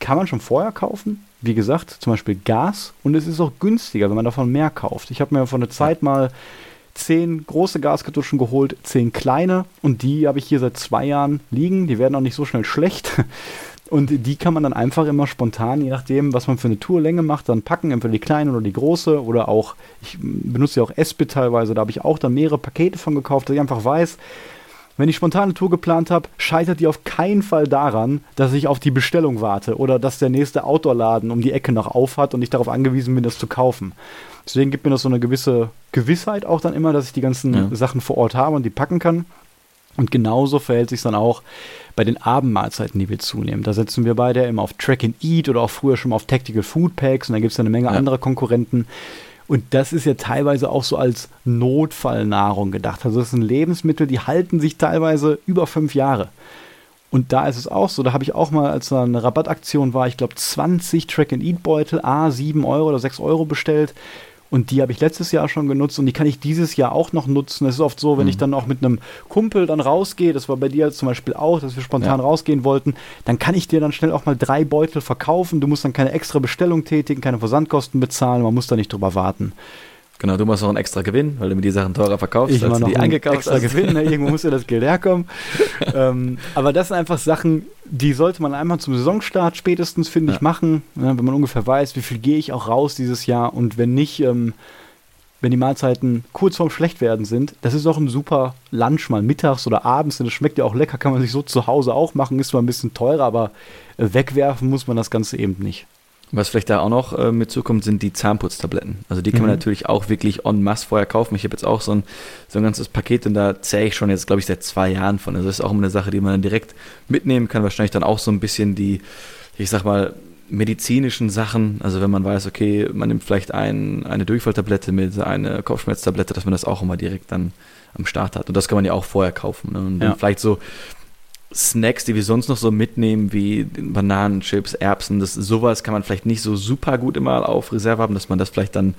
kann man schon vorher kaufen. Wie gesagt, zum Beispiel Gas. Und es ist auch günstiger, wenn man davon mehr kauft. Ich habe mir vor einer Zeit mal zehn große Gaskartuschen geholt, zehn kleine. Und die habe ich hier seit zwei Jahren liegen. Die werden auch nicht so schnell schlecht. Und die kann man dann einfach immer spontan, je nachdem, was man für eine Tourlänge macht, dann packen, entweder die kleine oder die große oder auch, ich benutze ja auch Espit teilweise, da habe ich auch dann mehrere Pakete von gekauft, dass ich einfach weiß, wenn ich spontane Tour geplant habe, scheitert die auf keinen Fall daran, dass ich auf die Bestellung warte oder dass der nächste Outdoor-Laden um die Ecke noch auf hat und ich darauf angewiesen bin, das zu kaufen. Deswegen gibt mir das so eine gewisse Gewissheit auch dann immer, dass ich die ganzen ja. Sachen vor Ort habe und die packen kann. Und genauso verhält sich dann auch bei den Abendmahlzeiten, die wir zunehmen. Da setzen wir beide immer auf Track and Eat oder auch früher schon mal auf Tactical Food Packs und da gibt es eine Menge ja. anderer Konkurrenten. Und das ist ja teilweise auch so als Notfallnahrung gedacht. Also das sind Lebensmittel, die halten sich teilweise über fünf Jahre. Und da ist es auch so, da habe ich auch mal, als da eine Rabattaktion war, ich glaube 20 Track-and-Eat-Beutel, A, 7 Euro oder 6 Euro bestellt. Und die habe ich letztes Jahr schon genutzt und die kann ich dieses Jahr auch noch nutzen. Es ist oft so, wenn mhm. ich dann auch mit einem Kumpel dann rausgehe, das war bei dir zum Beispiel auch, dass wir spontan ja. rausgehen wollten, dann kann ich dir dann schnell auch mal drei Beutel verkaufen. Du musst dann keine extra Bestellung tätigen, keine Versandkosten bezahlen, man muss da nicht drüber warten. Genau, du machst noch einen extra Gewinn, weil du mir die Sachen teurer verkaufst, ich als du die eingekauft extra hast. Gewinn, ne? irgendwo muss ja das Geld herkommen. ähm, aber das sind einfach Sachen, die sollte man einmal zum Saisonstart spätestens, finde ja. ich, machen, ne? wenn man ungefähr weiß, wie viel gehe ich auch raus dieses Jahr und wenn nicht, ähm, wenn die Mahlzeiten kurz vorm Schlechtwerden sind, das ist auch ein super Lunch mal mittags oder abends, denn das schmeckt ja auch lecker, kann man sich so zu Hause auch machen, ist zwar ein bisschen teurer, aber äh, wegwerfen muss man das Ganze eben nicht. Was vielleicht da auch noch äh, mit zukommt, sind die Zahnputztabletten. Also die kann mhm. man natürlich auch wirklich en masse vorher kaufen. Ich habe jetzt auch so ein, so ein ganzes Paket und da zähle ich schon jetzt, glaube ich, seit zwei Jahren von. Also das ist auch immer eine Sache, die man dann direkt mitnehmen kann. Wahrscheinlich dann auch so ein bisschen die, ich sag mal, medizinischen Sachen, also wenn man weiß, okay, man nimmt vielleicht ein, eine Durchfalltablette mit, eine Kopfschmerztablette, dass man das auch immer direkt dann am Start hat. Und das kann man ja auch vorher kaufen. Ne? Und dann vielleicht so Snacks, die wir sonst noch so mitnehmen, wie Bananenchips, Erbsen, das, sowas kann man vielleicht nicht so super gut immer auf Reserve haben, dass man das vielleicht dann,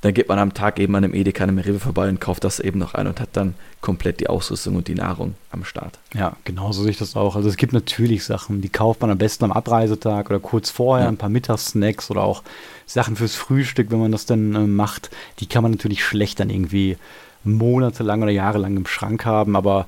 dann geht man am Tag eben an einem Edeka, an einem Rewe vorbei und kauft das eben noch ein und hat dann komplett die Ausrüstung und die Nahrung am Start. Ja, genauso sehe ich das auch. Also es gibt natürlich Sachen, die kauft man am besten am Abreisetag oder kurz vorher, ja. ein paar Mittagssnacks oder auch Sachen fürs Frühstück, wenn man das dann äh, macht. Die kann man natürlich schlecht dann irgendwie monatelang oder jahrelang im Schrank haben, aber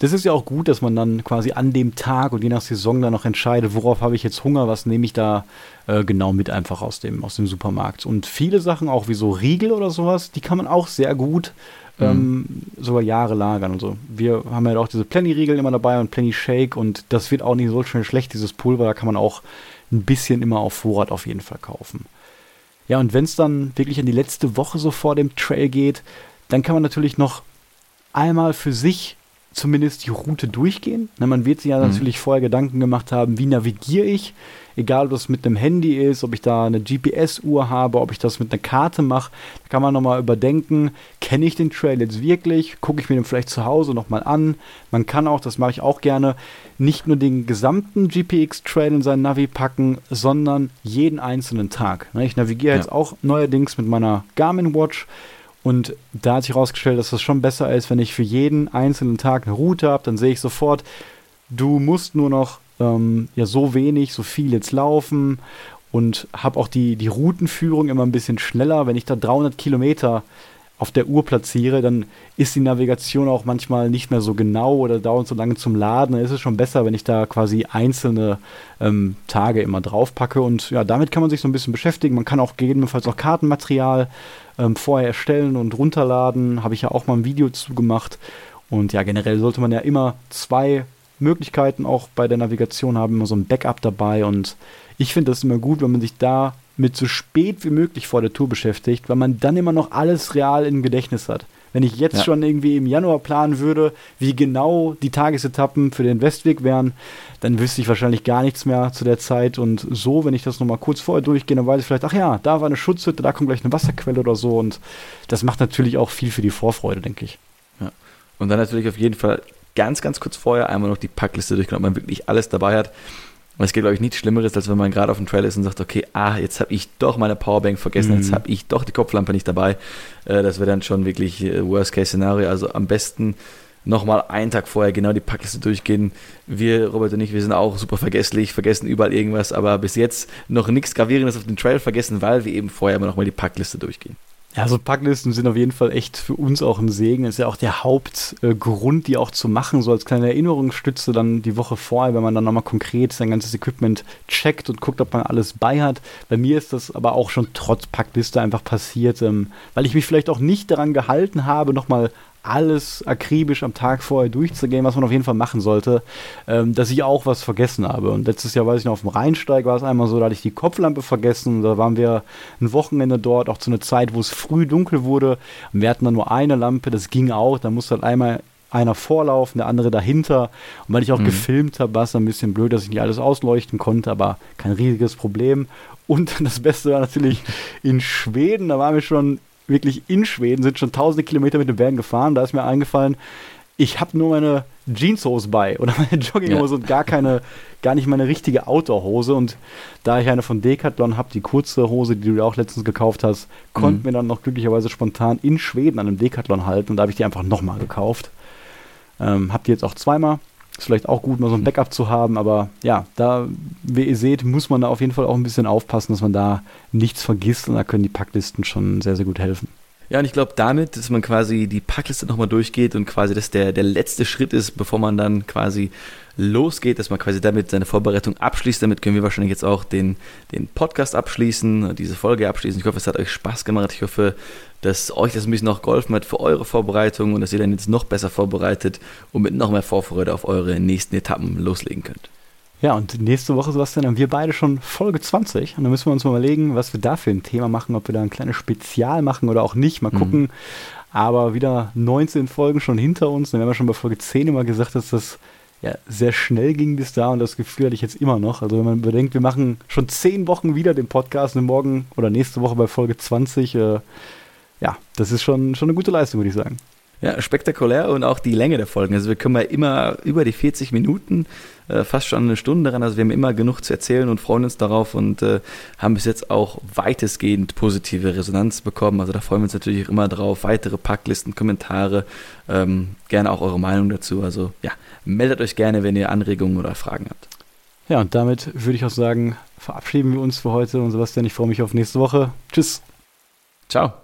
das ist ja auch gut, dass man dann quasi an dem Tag und je nach Saison dann noch entscheidet, worauf habe ich jetzt Hunger, was nehme ich da äh, genau mit einfach aus dem, aus dem Supermarkt. Und viele Sachen, auch wie so Riegel oder sowas, die kann man auch sehr gut mhm. ähm, sogar Jahre lagern und so. Wir haben ja auch diese Plenty-Riegel immer dabei und Plenty-Shake und das wird auch nicht so schön schlecht, dieses Pulver, da kann man auch ein bisschen immer auf Vorrat auf jeden Fall kaufen. Ja, und wenn es dann wirklich in die letzte Woche so vor dem Trail geht, dann kann man natürlich noch einmal für sich zumindest die Route durchgehen. Na, man wird sich ja mhm. natürlich vorher Gedanken gemacht haben, wie navigiere ich, egal ob das mit einem Handy ist, ob ich da eine GPS-Uhr habe, ob ich das mit einer Karte mache. Da kann man nochmal überdenken, kenne ich den Trail jetzt wirklich, gucke ich mir den vielleicht zu Hause nochmal an. Man kann auch, das mache ich auch gerne, nicht nur den gesamten GPX-Trail in sein Navi packen, sondern jeden einzelnen Tag. Ich navigiere ja. jetzt auch neuerdings mit meiner Garmin Watch und da hat sich herausgestellt, dass das schon besser ist, wenn ich für jeden einzelnen Tag eine Route habe, dann sehe ich sofort, du musst nur noch ähm, ja so wenig, so viel jetzt laufen und habe auch die, die Routenführung immer ein bisschen schneller. Wenn ich da 300 Kilometer auf der Uhr platziere, dann ist die Navigation auch manchmal nicht mehr so genau oder dauert so lange zum Laden. Dann ist es schon besser, wenn ich da quasi einzelne ähm, Tage immer drauf packe. Und ja, damit kann man sich so ein bisschen beschäftigen. Man kann auch gegebenenfalls auch Kartenmaterial ähm, vorher erstellen und runterladen. Habe ich ja auch mal ein Video zu gemacht. Und ja, generell sollte man ja immer zwei Möglichkeiten auch bei der Navigation haben, immer so ein Backup dabei. Und ich finde das immer gut, wenn man sich da mit so spät wie möglich vor der Tour beschäftigt, weil man dann immer noch alles real im Gedächtnis hat. Wenn ich jetzt ja. schon irgendwie im Januar planen würde, wie genau die Tagesetappen für den Westweg wären, dann wüsste ich wahrscheinlich gar nichts mehr zu der Zeit. Und so, wenn ich das nochmal kurz vorher durchgehe, dann weiß ich vielleicht, ach ja, da war eine Schutzhütte, da kommt gleich eine Wasserquelle oder so. Und das macht natürlich auch viel für die Vorfreude, denke ich. Ja. Und dann natürlich auf jeden Fall ganz, ganz kurz vorher einmal noch die Packliste durchgehen, ob man wirklich alles dabei hat. Und es gibt, glaube ich, nichts Schlimmeres, als wenn man gerade auf dem Trail ist und sagt, okay, ah, jetzt habe ich doch meine Powerbank vergessen, mhm. jetzt habe ich doch die Kopflampe nicht dabei. Äh, das wäre dann schon wirklich äh, Worst-Case-Szenario. Also am besten nochmal einen Tag vorher genau die Packliste durchgehen. Wir, Robert und ich, wir sind auch super vergesslich, vergessen überall irgendwas, aber bis jetzt noch nichts Gravierendes auf dem Trail vergessen, weil wir eben vorher immer nochmal die Packliste durchgehen. Ja, so Packlisten sind auf jeden Fall echt für uns auch ein Segen. Das ist ja auch der Hauptgrund, die auch zu machen, so als kleine Erinnerungsstütze dann die Woche vorher, wenn man dann nochmal konkret sein ganzes Equipment checkt und guckt, ob man alles bei hat. Bei mir ist das aber auch schon trotz Packliste einfach passiert, ähm, weil ich mich vielleicht auch nicht daran gehalten habe, nochmal alles akribisch am Tag vorher durchzugehen, was man auf jeden Fall machen sollte, ähm, dass ich auch was vergessen habe. Und letztes Jahr, weiß ich noch, auf dem Rheinsteig war es einmal so, da hatte ich die Kopflampe vergessen. Da waren wir ein Wochenende dort, auch zu einer Zeit, wo es früh dunkel wurde. Und wir hatten dann nur eine Lampe, das ging auch. Da musste halt einmal einer vorlaufen, der andere dahinter. Und weil ich auch mhm. gefilmt habe, war es ein bisschen blöd, dass ich nicht alles ausleuchten konnte, aber kein riesiges Problem. Und das Beste war natürlich in Schweden, da waren wir schon wirklich in Schweden, sind schon tausende Kilometer mit dem Van gefahren. Da ist mir eingefallen, ich habe nur meine Jeanshose bei oder meine Jogginghose ja. und gar keine, gar nicht meine richtige Outdoor-Hose. Und da ich eine von Decathlon habe, die kurze Hose, die du auch letztens gekauft hast, konnten mhm. wir dann noch glücklicherweise spontan in Schweden an einem Decathlon halten und da habe ich die einfach nochmal gekauft. Ähm, hab die jetzt auch zweimal. Ist vielleicht auch gut, mal so ein Backup zu haben, aber ja, da, wie ihr seht, muss man da auf jeden Fall auch ein bisschen aufpassen, dass man da nichts vergisst und da können die Packlisten schon sehr, sehr gut helfen. Ja, und ich glaube damit, dass man quasi die Packliste nochmal durchgeht und quasi das der, der letzte Schritt ist, bevor man dann quasi losgeht, dass man quasi damit seine Vorbereitung abschließt. Damit können wir wahrscheinlich jetzt auch den, den Podcast abschließen, diese Folge abschließen. Ich hoffe, es hat euch Spaß gemacht. Ich hoffe, dass euch das ein bisschen noch geholfen hat für eure Vorbereitung und dass ihr dann jetzt noch besser vorbereitet und mit noch mehr Vorfreude auf eure nächsten Etappen loslegen könnt. Ja, und nächste Woche, Sebastian, haben wir beide schon Folge 20. Und dann müssen wir uns mal überlegen, was wir da für ein Thema machen, ob wir da ein kleines Spezial machen oder auch nicht. Mal gucken. Mhm. Aber wieder 19 Folgen schon hinter uns. Dann haben wir schon bei Folge 10 immer gesagt, dass das ja, sehr schnell ging bis da und das Gefühl hatte ich jetzt immer noch. Also wenn man bedenkt, wir machen schon 10 Wochen wieder den Podcast und morgen oder nächste Woche bei Folge 20, äh, ja, das ist schon, schon eine gute Leistung, würde ich sagen. Ja, spektakulär und auch die Länge der Folgen. Also wir kommen ja immer über die 40 Minuten, äh, fast schon eine Stunde daran. Also wir haben immer genug zu erzählen und freuen uns darauf und äh, haben bis jetzt auch weitestgehend positive Resonanz bekommen. Also da freuen wir uns natürlich auch immer drauf. Weitere Packlisten, Kommentare, ähm, gerne auch eure Meinung dazu. Also ja, meldet euch gerne, wenn ihr Anregungen oder Fragen habt. Ja, und damit würde ich auch sagen, verabschieden wir uns für heute. Und Sebastian, ich freue mich auf nächste Woche. Tschüss. Ciao.